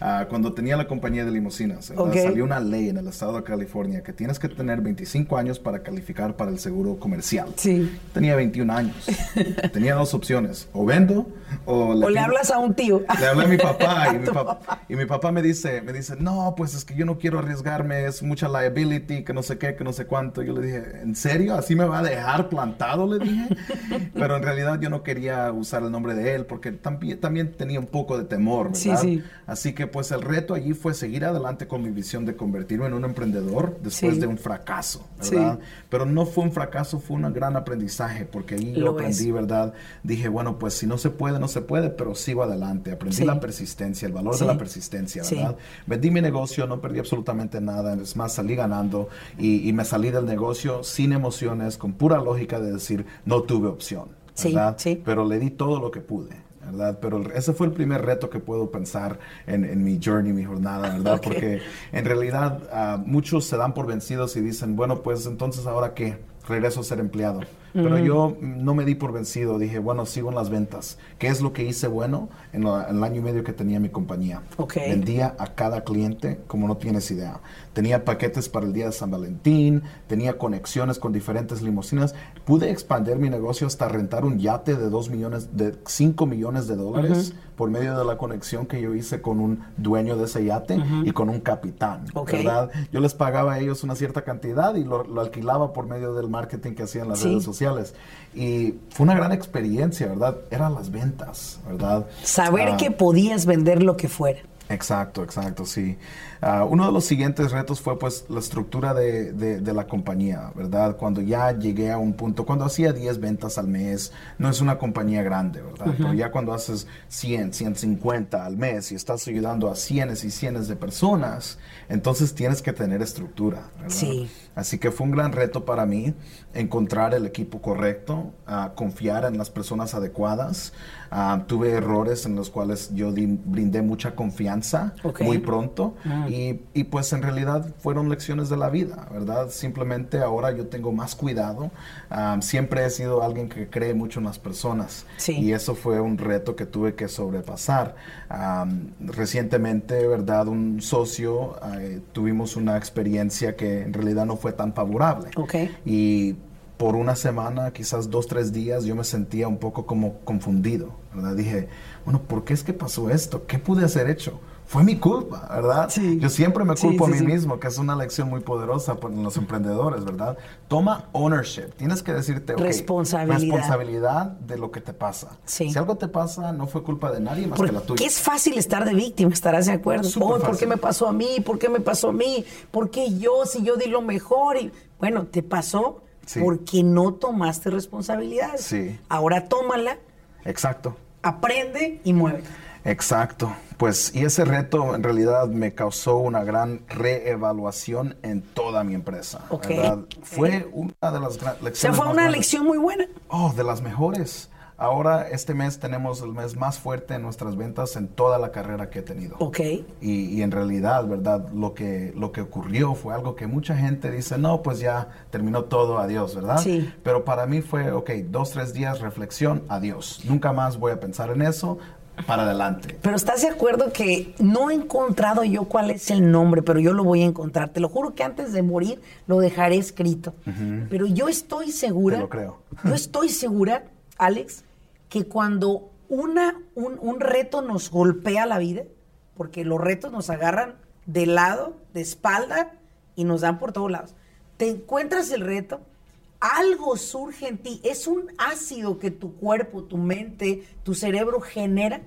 Ah, cuando tenía la compañía de limusinas, ¿verdad? Ok. salió una ley en el estado de California que tienes que tener 25 años para calificar para el seguro comercial. Sí. Tenía 21 años. Tenía dos opciones, o vendo o O le hablas a un tío. le hablé a mi papá y mi papá, y mi papá me dice, me dice, no, pues es que yo no quiero arriesgarme, es mucha liability, que no sé qué, que no sé cuánto. Yo le dije, ¿en serio? ¿Así me va a dejar plantado? Le dije. Pero en realidad yo no quería usar el nombre de él porque también, también tenía un poco de temor, ¿verdad? Sí, sí. Así que pues el reto allí fue seguir adelante con mi visión de convertirme en un emprendedor después Sí. de un fracaso, ¿verdad? Sí. Pero no fue un fracaso, fue un gran aprendizaje porque ahí yo Lo aprendí, es. ¿verdad? Dije, bueno, pues si no se puede, no se puede, pero sigo adelante. Aprendí la persistencia, el valor de la persistencia. ¿verdad? Vendí mi negocio, no perdí absolutamente nada, es más, salí ganando y, y me salí del negocio sin emociones, con pura lógica de decir, no tuve opción, Sí, ¿verdad? sí. Pero le di todo lo que pude. ¿verdad? Pero ese fue el primer reto que puedo pensar en, en mi journey, mi jornada, ¿verdad? Porque en realidad ah, muchos se dan por vencidos y dicen, bueno, pues entonces ahora qué, regreso a ser empleado. Pero yo mm, no me di por vencido, dije, bueno, sigo en las ventas. ¿Qué es lo que hice bueno en, la- en el año y medio que tenía mi compañía? Ok. Vendía a cada cliente como no tienes idea. Tenía paquetes para el día de San Valentín, tenía conexiones con diferentes limusinas. Pude expandir mi negocio hasta rentar un yate de 2 millones, de 5 millones de dólares por medio de la conexión que yo hice con un dueño de ese yate y con un capitán, Ok. ¿verdad? Yo les pagaba a ellos una cierta cantidad y lo, lo alquilaba por medio del marketing que hacían en las Sí. redes sociales. Y fue una gran experiencia, ¿verdad? Eran las ventas, ¿verdad? Saber Ah, que podías vender lo que fuera. Exacto, exacto, sí. Ah, uno de los siguientes retos fue pues la estructura de, de- de la compañía, ¿verdad? Cuando ya llegué a un punto, cuando hacía 10 ventas al mes, no es una compañía grande, ¿verdad? Pero ya cuando haces 100, 150 al mes y estás ayudando a cienes y cienes de personas, entonces tienes que tener estructura, ¿verdad? Sí. Así que fue un gran reto para mí encontrar el equipo correcto, ah, confiar en las personas adecuadas. Ah, tuve errores en los cuales yo di- brindé mucha confianza Ok. muy pronto y, y pues en realidad fueron lecciones de la vida, ¿verdad? Simplemente ahora yo tengo más cuidado. Ah, siempre he sido alguien que cree mucho en las personas Sí. y eso fue un reto que tuve que sobrepasar. Am, recientemente, ¿verdad? Un socio, eh, tuvimos una experiencia que en realidad no fue tan favorable. Ok. Y por una semana, quizás dos, tres días, yo me sentía un poco como confundido, ¿verdad? Dije, bueno, ¿por qué es que pasó esto? ¿Qué pude hacer hecho? Fue mi culpa, ¿verdad? Sí. Yo siempre me Sí, culpo sí, a mí sí. mismo, que es una lección muy poderosa para los emprendedores, ¿verdad? Toma ownership. Tienes que decirte, ok, Responsabilidad. responsabilidad de lo que te pasa. Sí. Si algo te pasa, no fue culpa de nadie más que la Porque tuya. es fácil estar de víctima, estarás de acuerdo. Oh, ¿Por qué me pasó a mí? ¿Por qué me pasó a mí? ¿Por qué yo? Si yo di lo mejor. Y, bueno, te pasó Sí. porque no tomaste responsabilidad. Sí. Ahora tómala, Exacto. aprende y mueve. Exacto. Pues, y ese reto en realidad me causó una gran reevaluación en toda mi empresa. Fue una de las gran- O sea, lecciones. fue una grandes. lección muy buena. Oh, de las mejores. Ahora, este mes tenemos el mes más fuerte en nuestras ventas en toda la carrera que he tenido. Ok. Y, y en realidad, ¿verdad? Lo que, lo que ocurrió fue algo que mucha gente dice, no, pues ya terminó todo, adiós, ¿verdad? Sí. Pero para mí fue, ok, dos, tres días, reflexión, adiós. Nunca más voy a pensar en eso, para adelante. Pero estás de acuerdo que no he encontrado yo cuál es el nombre, pero yo lo voy a encontrar. Te lo juro que antes de morir lo dejaré escrito. Pero yo estoy segura. Te lo creo. Yo estoy segura, Alex, que cuando una, un, un reto nos golpea la vida, porque los retos nos agarran de lado, de espalda y nos dan por todos lados. Te encuentras el reto, algo surge en ti, es un ácido que tu cuerpo, tu mente, tu cerebro genera,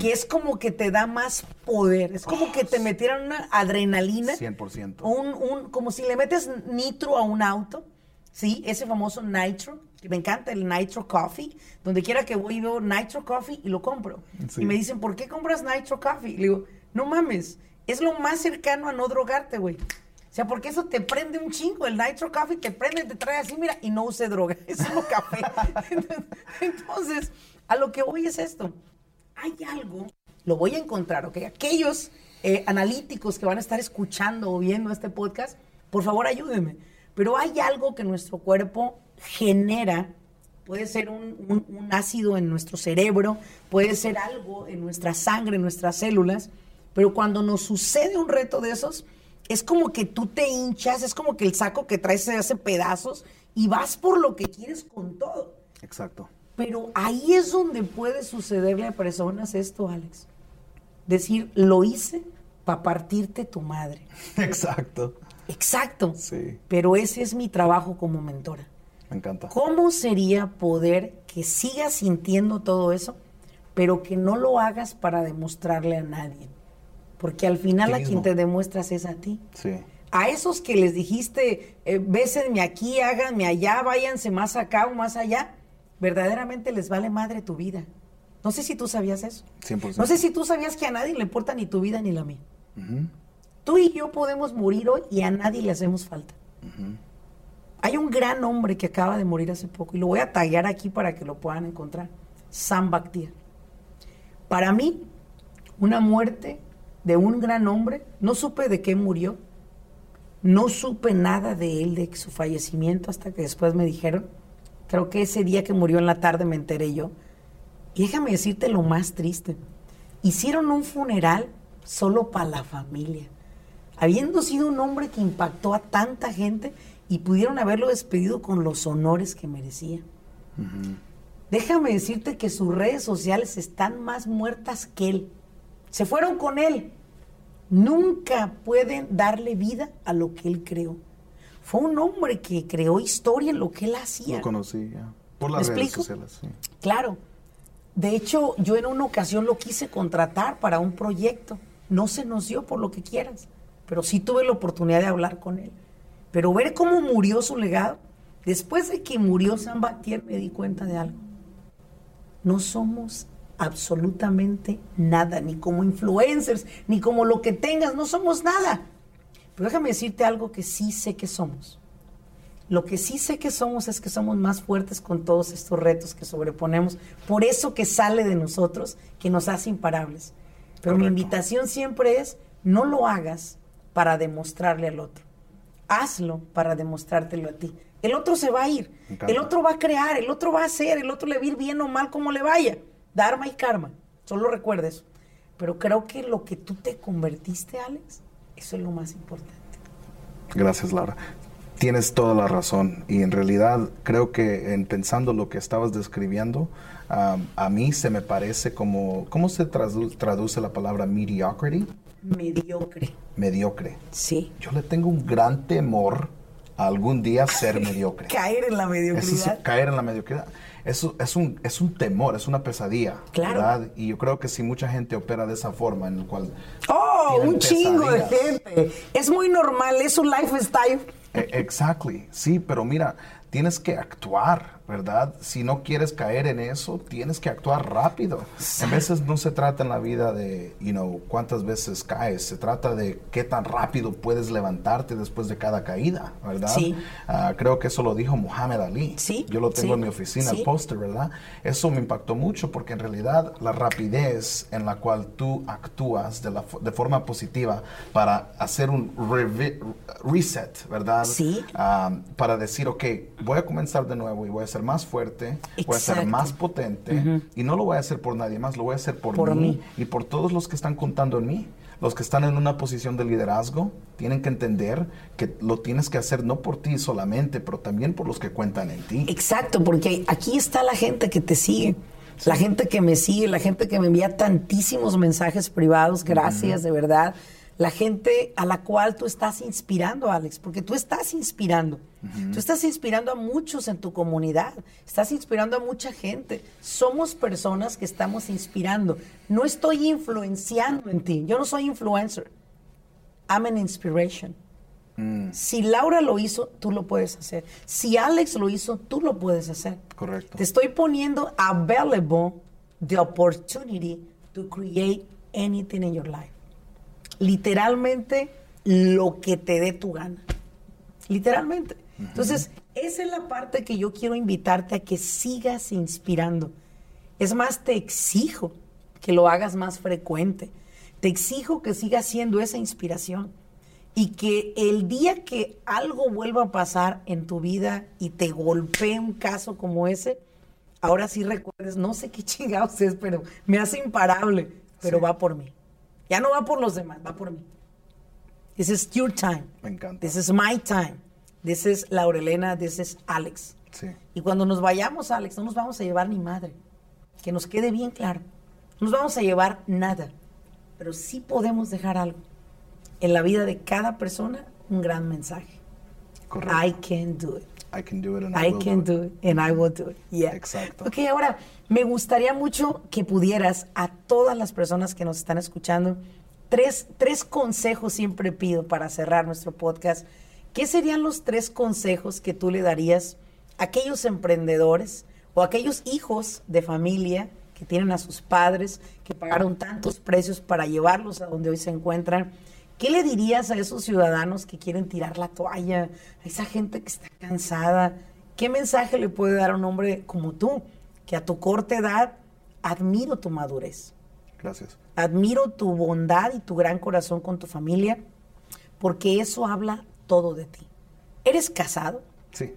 que es como que te da más poder, es como que te metieran una adrenalina, 100%. un, un- como si le metes nitro a un auto, ¿sí? Ese famoso nitro, que me encanta el nitro coffee, donde quiera que voy veo nitro coffee y lo compro. Sí. Y me dicen, ¿por qué compras nitro coffee? Y le digo, no mames, es lo más cercano a no drogarte, güey. O sea, porque eso te prende un chingo. El nitro coffee te prende, te trae así, mira, y no use droga. Es solo café. Entonces, a lo que voy es esto. Hay algo, lo voy a encontrar, ¿ok? Aquellos eh, analíticos que van a estar escuchando o viendo este podcast, por favor ayúdenme. Pero hay algo que nuestro cuerpo genera. Puede ser un, un- un ácido en nuestro cerebro, puede ser algo en nuestra sangre, en nuestras células, pero cuando nos sucede un reto de esos, es como que tú te hinchas, es como que el saco que traes se hace pedazos y vas por lo que quieres con todo. Exacto. Pero ahí es donde puede sucederle a personas esto, Alex. Decir, lo hice para partirte tu madre. Exacto. Exacto. Sí. Pero ese es mi trabajo como mentora. Me encanta. ¿Cómo sería poder que sigas sintiendo todo eso, pero que no lo hagas para demostrarle a nadie? Porque al final a quien te demuestras es a ti. Sí. A esos que les dijiste, eh, bésenme aquí, háganme allá, váyanse más acá o más allá, verdaderamente les vale madre tu vida. No sé si tú sabías eso. 100%. No sé si tú sabías que a nadie le importa ni tu vida ni la mía. Tú y yo podemos morir hoy y a nadie le hacemos falta. Hay un gran hombre que acaba de morir hace poco y lo voy a tallar aquí para que lo puedan encontrar. Sam Bakhtiar. Para mí, una muerte de un gran hombre, no supe de qué murió, no supe nada de él, de su fallecimiento, hasta que después me dijeron. Creo que ese día que murió en la tarde me enteré yo. Y déjame decirte lo más triste. Hicieron un funeral solo para la familia. Habiendo sido un hombre que impactó a tanta gente y pudieron haberlo despedido con los honores que merecía. Déjame decirte que sus redes sociales están más muertas que él. Se fueron con él. Nunca pueden darle vida a lo que él creó. Fue un hombre que creó historia en lo que él hacía. Lo conocí ya. Por ¿Me las redes explico? sociales, sí. Claro. De hecho, yo en una ocasión lo quise contratar para un proyecto. No se nos dio por lo que quieras, pero sí tuve la oportunidad de hablar con él. Pero ver cómo murió su legado, después de que murió San Batier me di cuenta de algo. No somos absolutamente nada, ni como influencers, ni como lo que tengas, no somos nada. Pero déjame decirte algo que sí sé que somos. Lo que sí sé que somos es que somos más fuertes con todos estos retos que sobreponemos. Por eso que sale de nosotros, que nos hace imparables. Pero mi invitación siempre es, no lo hagas para demostrarle al otro. Hazlo para demostrártelo a ti. El otro se va a ir. El otro va a crear, el otro va a hacer, el otro le va a ir bien o mal como le vaya. Dharma y karma. Solo recuerda eso. Pero creo que lo que tú te convertiste, Alex, eso es lo más importante. Gracias, Laura. tienes toda la razón y en realidad creo que en pensando lo que estabas describiendo, um, a mí se me parece como, ¿cómo se tradu- traduce la palabra mediocrity? Mediocre. Mediocre. Sí. Yo le tengo un gran temor a algún día ser mediocre. Caer en la Eso es mediocridad. caer en la mediocridad. Eso es un, es un temor, es una pesadilla. Claro. ¿verdad? Y yo creo que si mucha gente opera de esa forma, en el cual. Oh, un chingo de gente. Es muy normal, es un lifestyle. E- Exactly, sí, pero mira, tienes que actuar, ¿verdad? Si no quieres caer en eso, tienes que actuar rápido. A veces no se trata en la vida de, you know, cuántas veces caes, se trata de qué tan rápido puedes levantarte después de cada caída, ¿verdad? Sí. Ah, creo que eso lo dijo Muhammad Ali. Sí, Yo lo tengo sí, en mi oficina, el póster, ¿verdad? Eso me impactó mucho porque en realidad la rapidez en la cual tú actúas de, la, de forma positiva para hacer un reset, ¿verdad? Sí. Ah, para decir, ok, voy a comenzar de nuevo y voy a ser más fuerte, voy a ser Exacto. más potente y no lo voy a hacer por nadie más, lo voy a hacer por, Por mí, mí. y por todos los que están contando en mí. Los que están en una posición de liderazgo tienen que entender que lo tienes que hacer no por ti solamente, pero también por los que cuentan en ti. Exacto, porque aquí está la gente que te sigue. La gente que me sigue, la gente que me envía tantísimos mensajes privados, gracias de verdad. La gente a la cual tú estás inspirando, Alex, porque tú estás inspirando. Tú estás inspirando a muchos en tu comunidad, estás inspirando a mucha gente. Somos personas que estamos inspirando. No estoy influenciando en ti, yo no soy influencer. I'm an inspiration. Si Laura lo hizo, tú lo puedes hacer. Si Alex lo hizo, tú lo puedes hacer. Correcto. Te estoy poniendo available the opportunity to create anything in your life. Literalmente lo que te dé tu gana. Literalmente. Entonces, esa es la parte que yo quiero invitarte a que sigas inspirando. Es más, te exijo que lo hagas más frecuente. Te exijo que sigas siendo esa inspiración. Y que el día que algo vuelva a pasar en tu vida y te golpee un caso como ese, ahora sí recuerdes, no sé qué chingados es, pero me hace imparable, pero va por mí. Ya no va por los demás, va por mí. This is your time. Me encanta. This is my time. This is Laurelena, this is Alex. Sí. Y cuando nos vayamos, Alex, no nos vamos a llevar ni madre. Que nos quede bien claro. No nos vamos a llevar nada. Pero sí podemos dejar algo. En la vida de cada persona, un gran mensaje. Correcto. I can do it. I can do it and I, I will can do do it and I will do it. Yeah. Exacto. Ok, ahora, me gustaría mucho que pudieras a todas las personas que nos están escuchando, tres, tres consejos siempre pido para cerrar nuestro podcast. ¿Qué serían los tres consejos que tú le darías a aquellos emprendedores o a aquellos hijos de familia que tienen a sus padres, que pagaron tantos precios para llevarlos a donde hoy se encuentran? ¿Qué le dirías a esos ciudadanos que quieren tirar la toalla, a esa gente que está cansada? ¿Qué mensaje le puede dar a un hombre como tú, que a tu corta edad admiro tu madurez, Gracias. admiro tu bondad y tu gran corazón con tu familia, porque eso habla todo de ti? ¿Eres casado? Sí.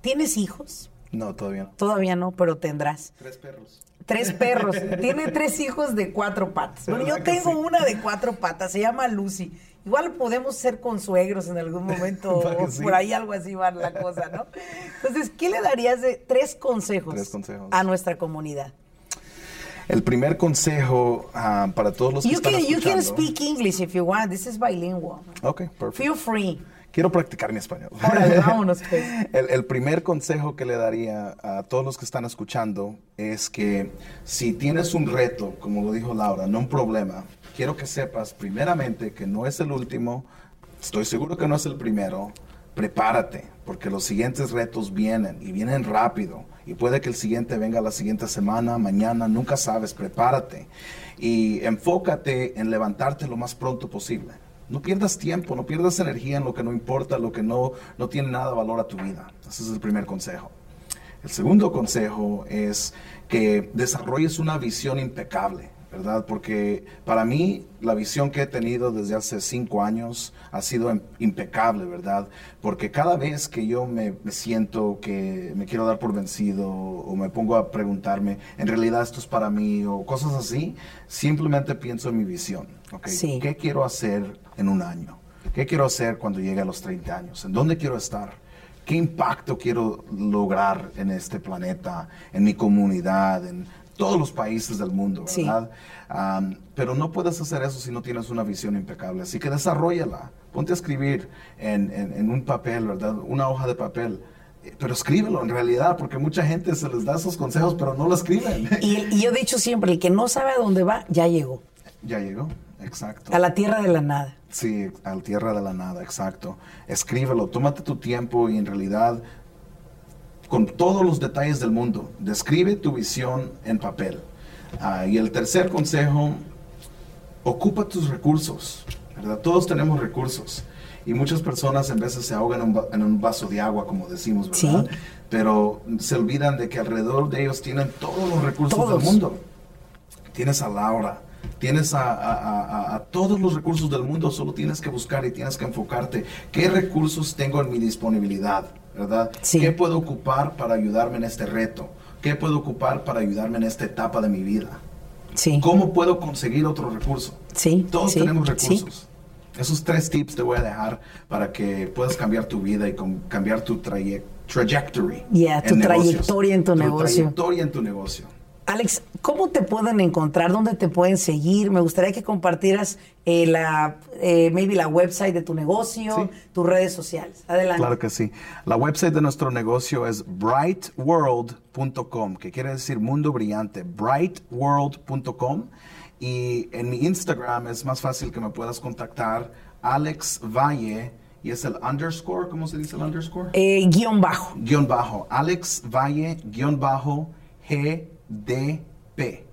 ¿Tienes hijos? No, todavía no. Todavía no, pero tendrás. Tres perros. Tres perros. Tiene tres hijos de cuatro patas. Bueno, yo ¿Verdad que tengo sí? una de cuatro patas, se llama Lucy. Igual podemos ser consuegros en algún momento, por ahí algo así va la cosa, ¿no? Entonces, ¿qué le darías de tres consejos, Tres consejos. a nuestra comunidad? El primer consejo ah, para todos los que You están can, you can escuchando. speak English if you want. This is bilingual. Ok, perfecto. Feel free. Quiero practicar mi español. Órale, vámonos, pues. El, el primer consejo que le daría a todos los que están escuchando es que si tienes un reto, como lo dijo Laura, no un problema, quiero que sepas primeramente que no es el último, estoy seguro que no es el primero, prepárate, porque los siguientes retos vienen y vienen rápido. Y puede que el siguiente venga la siguiente semana, mañana, nunca sabes, prepárate. Y enfócate en levantarte lo más pronto posible. No pierdas tiempo, no pierdas energía en lo que no importa, lo que no, no tiene nada valor a tu vida. Ese es el primer consejo. El segundo consejo es que desarrolles una visión impecable, ¿verdad? Porque para mí la visión que he tenido desde hace cinco años ha sido im- impecable, ¿verdad? Porque cada vez que yo me, me siento que me quiero dar por vencido o me pongo a preguntarme, ¿en realidad esto es para mí? o cosas así, simplemente pienso en mi visión, ¿ok? Sí. ¿Qué quiero hacer en un año? ¿Qué quiero hacer cuando llegue a los 30 años? ¿En dónde quiero estar? ¿Qué impacto quiero lograr en este planeta, en mi comunidad, en todos los países del mundo, ¿verdad? pero no puedes hacer eso si no tienes una visión impecable. Así que desarrollala. Ponte a escribir en, en un papel, ¿verdad? Una hoja de papel pero escríbelo en realidad, porque mucha gente se les da esos consejos, pero no lo escriben. Y, yo he dicho siempre, el que no sabe a dónde va, ya llegó. Ya llegó, exacto. A la tierra de la nada. Sí, a la tierra de la nada, exacto. Escríbelo, tómate tu tiempo y en realidad, con todos los detalles del mundo, describe tu visión en papel. Ah, y el tercer consejo, ocupa tus recursos, ¿verdad? Todos tenemos recursos y muchas personas en veces se ahogan en un, vaso de agua, como decimos, ¿verdad? Pero se olvidan de que alrededor de ellos tienen todos los recursos del mundo. Tienes a Laura, tienes a, todos los recursos del mundo, solo tienes que buscar y tienes que enfocarte. ¿Qué recursos tengo en mi disponibilidad? ¿Verdad? ¿Qué puedo ocupar para ayudarme en este reto? ¿Qué puedo ocupar para ayudarme en esta etapa de mi vida? Sí. ¿Cómo puedo conseguir otro recurso? Sí. Todos tenemos recursos. Esos tres tips te voy a dejar para que puedas cambiar tu vida y cambiar tu trajectory. Yeah, tu trayectoria en tu, negocio. trayectoria en tu negocio. Alex, ¿cómo te pueden encontrar? ¿Dónde te pueden seguir? Me gustaría que compartieras eh, la, eh, maybe la website de tu negocio, tus redes sociales. Adelante. Claro que sí. La website de nuestro negocio es brightworld.com, que quiere decir mundo brillante. brightworld.com. Y en mi Instagram es más fácil que me puedas contactar, Alex Valle, y es el underscore, ¿cómo se dice el underscore? Eh, guion bajo. Guión bajo. Alex Valle, guion bajo, GDP.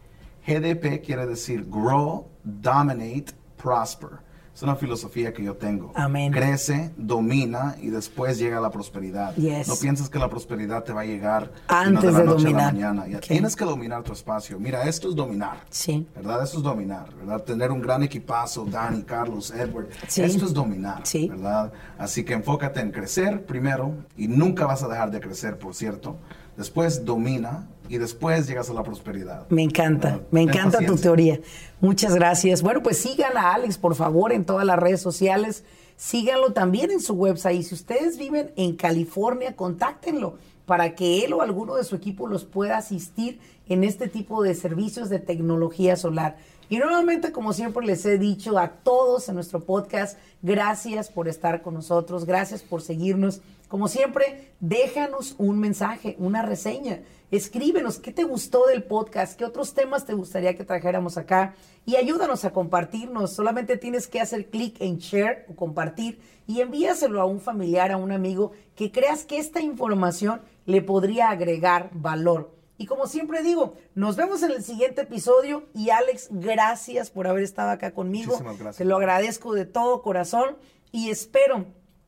GDP quiere decir Grow, Dominate, Prosper. Es una filosofía que yo tengo. Amén. Crece, domina y después llega la prosperidad. No pienses que la prosperidad te va a llegar antes de, la noche dominar. A la mañana. Tienes que dominar tu espacio. Mira, esto es dominar. Sí. ¿Verdad? Esto es dominar. ¿Verdad? Tener un gran equipazo, Dani, Carlos, Edward. Esto es dominar. Sí. ¿Verdad? Así que enfócate en crecer primero y nunca vas a dejar de crecer, por cierto. Después domina y después llegas a la prosperidad. Me encanta, me encanta tu teoría. Muchas gracias. Bueno, pues sigan a Alex, por favor, en todas las redes sociales. Síganlo también en su website. Y si ustedes viven en California, contáctenlo para que él o alguno de su equipo los pueda asistir en este tipo de servicios de tecnología solar. Y nuevamente, como siempre les he dicho a todos en nuestro podcast, gracias por estar con nosotros, gracias por seguirnos. Como siempre, déjanos un mensaje, una reseña. Escríbenos qué te gustó del podcast, qué otros temas te gustaría que trajéramos acá y ayúdanos a compartirnos. Solamente tienes que hacer clic en share o compartir y envíaselo a un familiar, a un amigo que creas que esta información le podría agregar valor. Y como siempre digo, nos vemos en el siguiente episodio y Alex, gracias por haber estado acá conmigo. Te lo agradezco de todo corazón y espero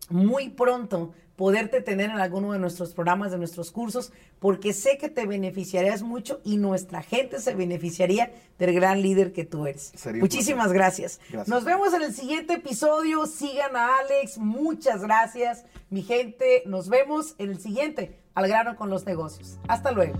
muy pronto poderte tener en alguno de nuestros programas, de nuestros cursos, porque sé que te beneficiarías mucho y nuestra gente se beneficiaría del gran líder que tú eres. Muchísimas gracias. Nos vemos en el siguiente episodio. Sigan a Alex. Muchas gracias, mi gente. Nos vemos en el siguiente, al grano con los negocios. Hasta luego.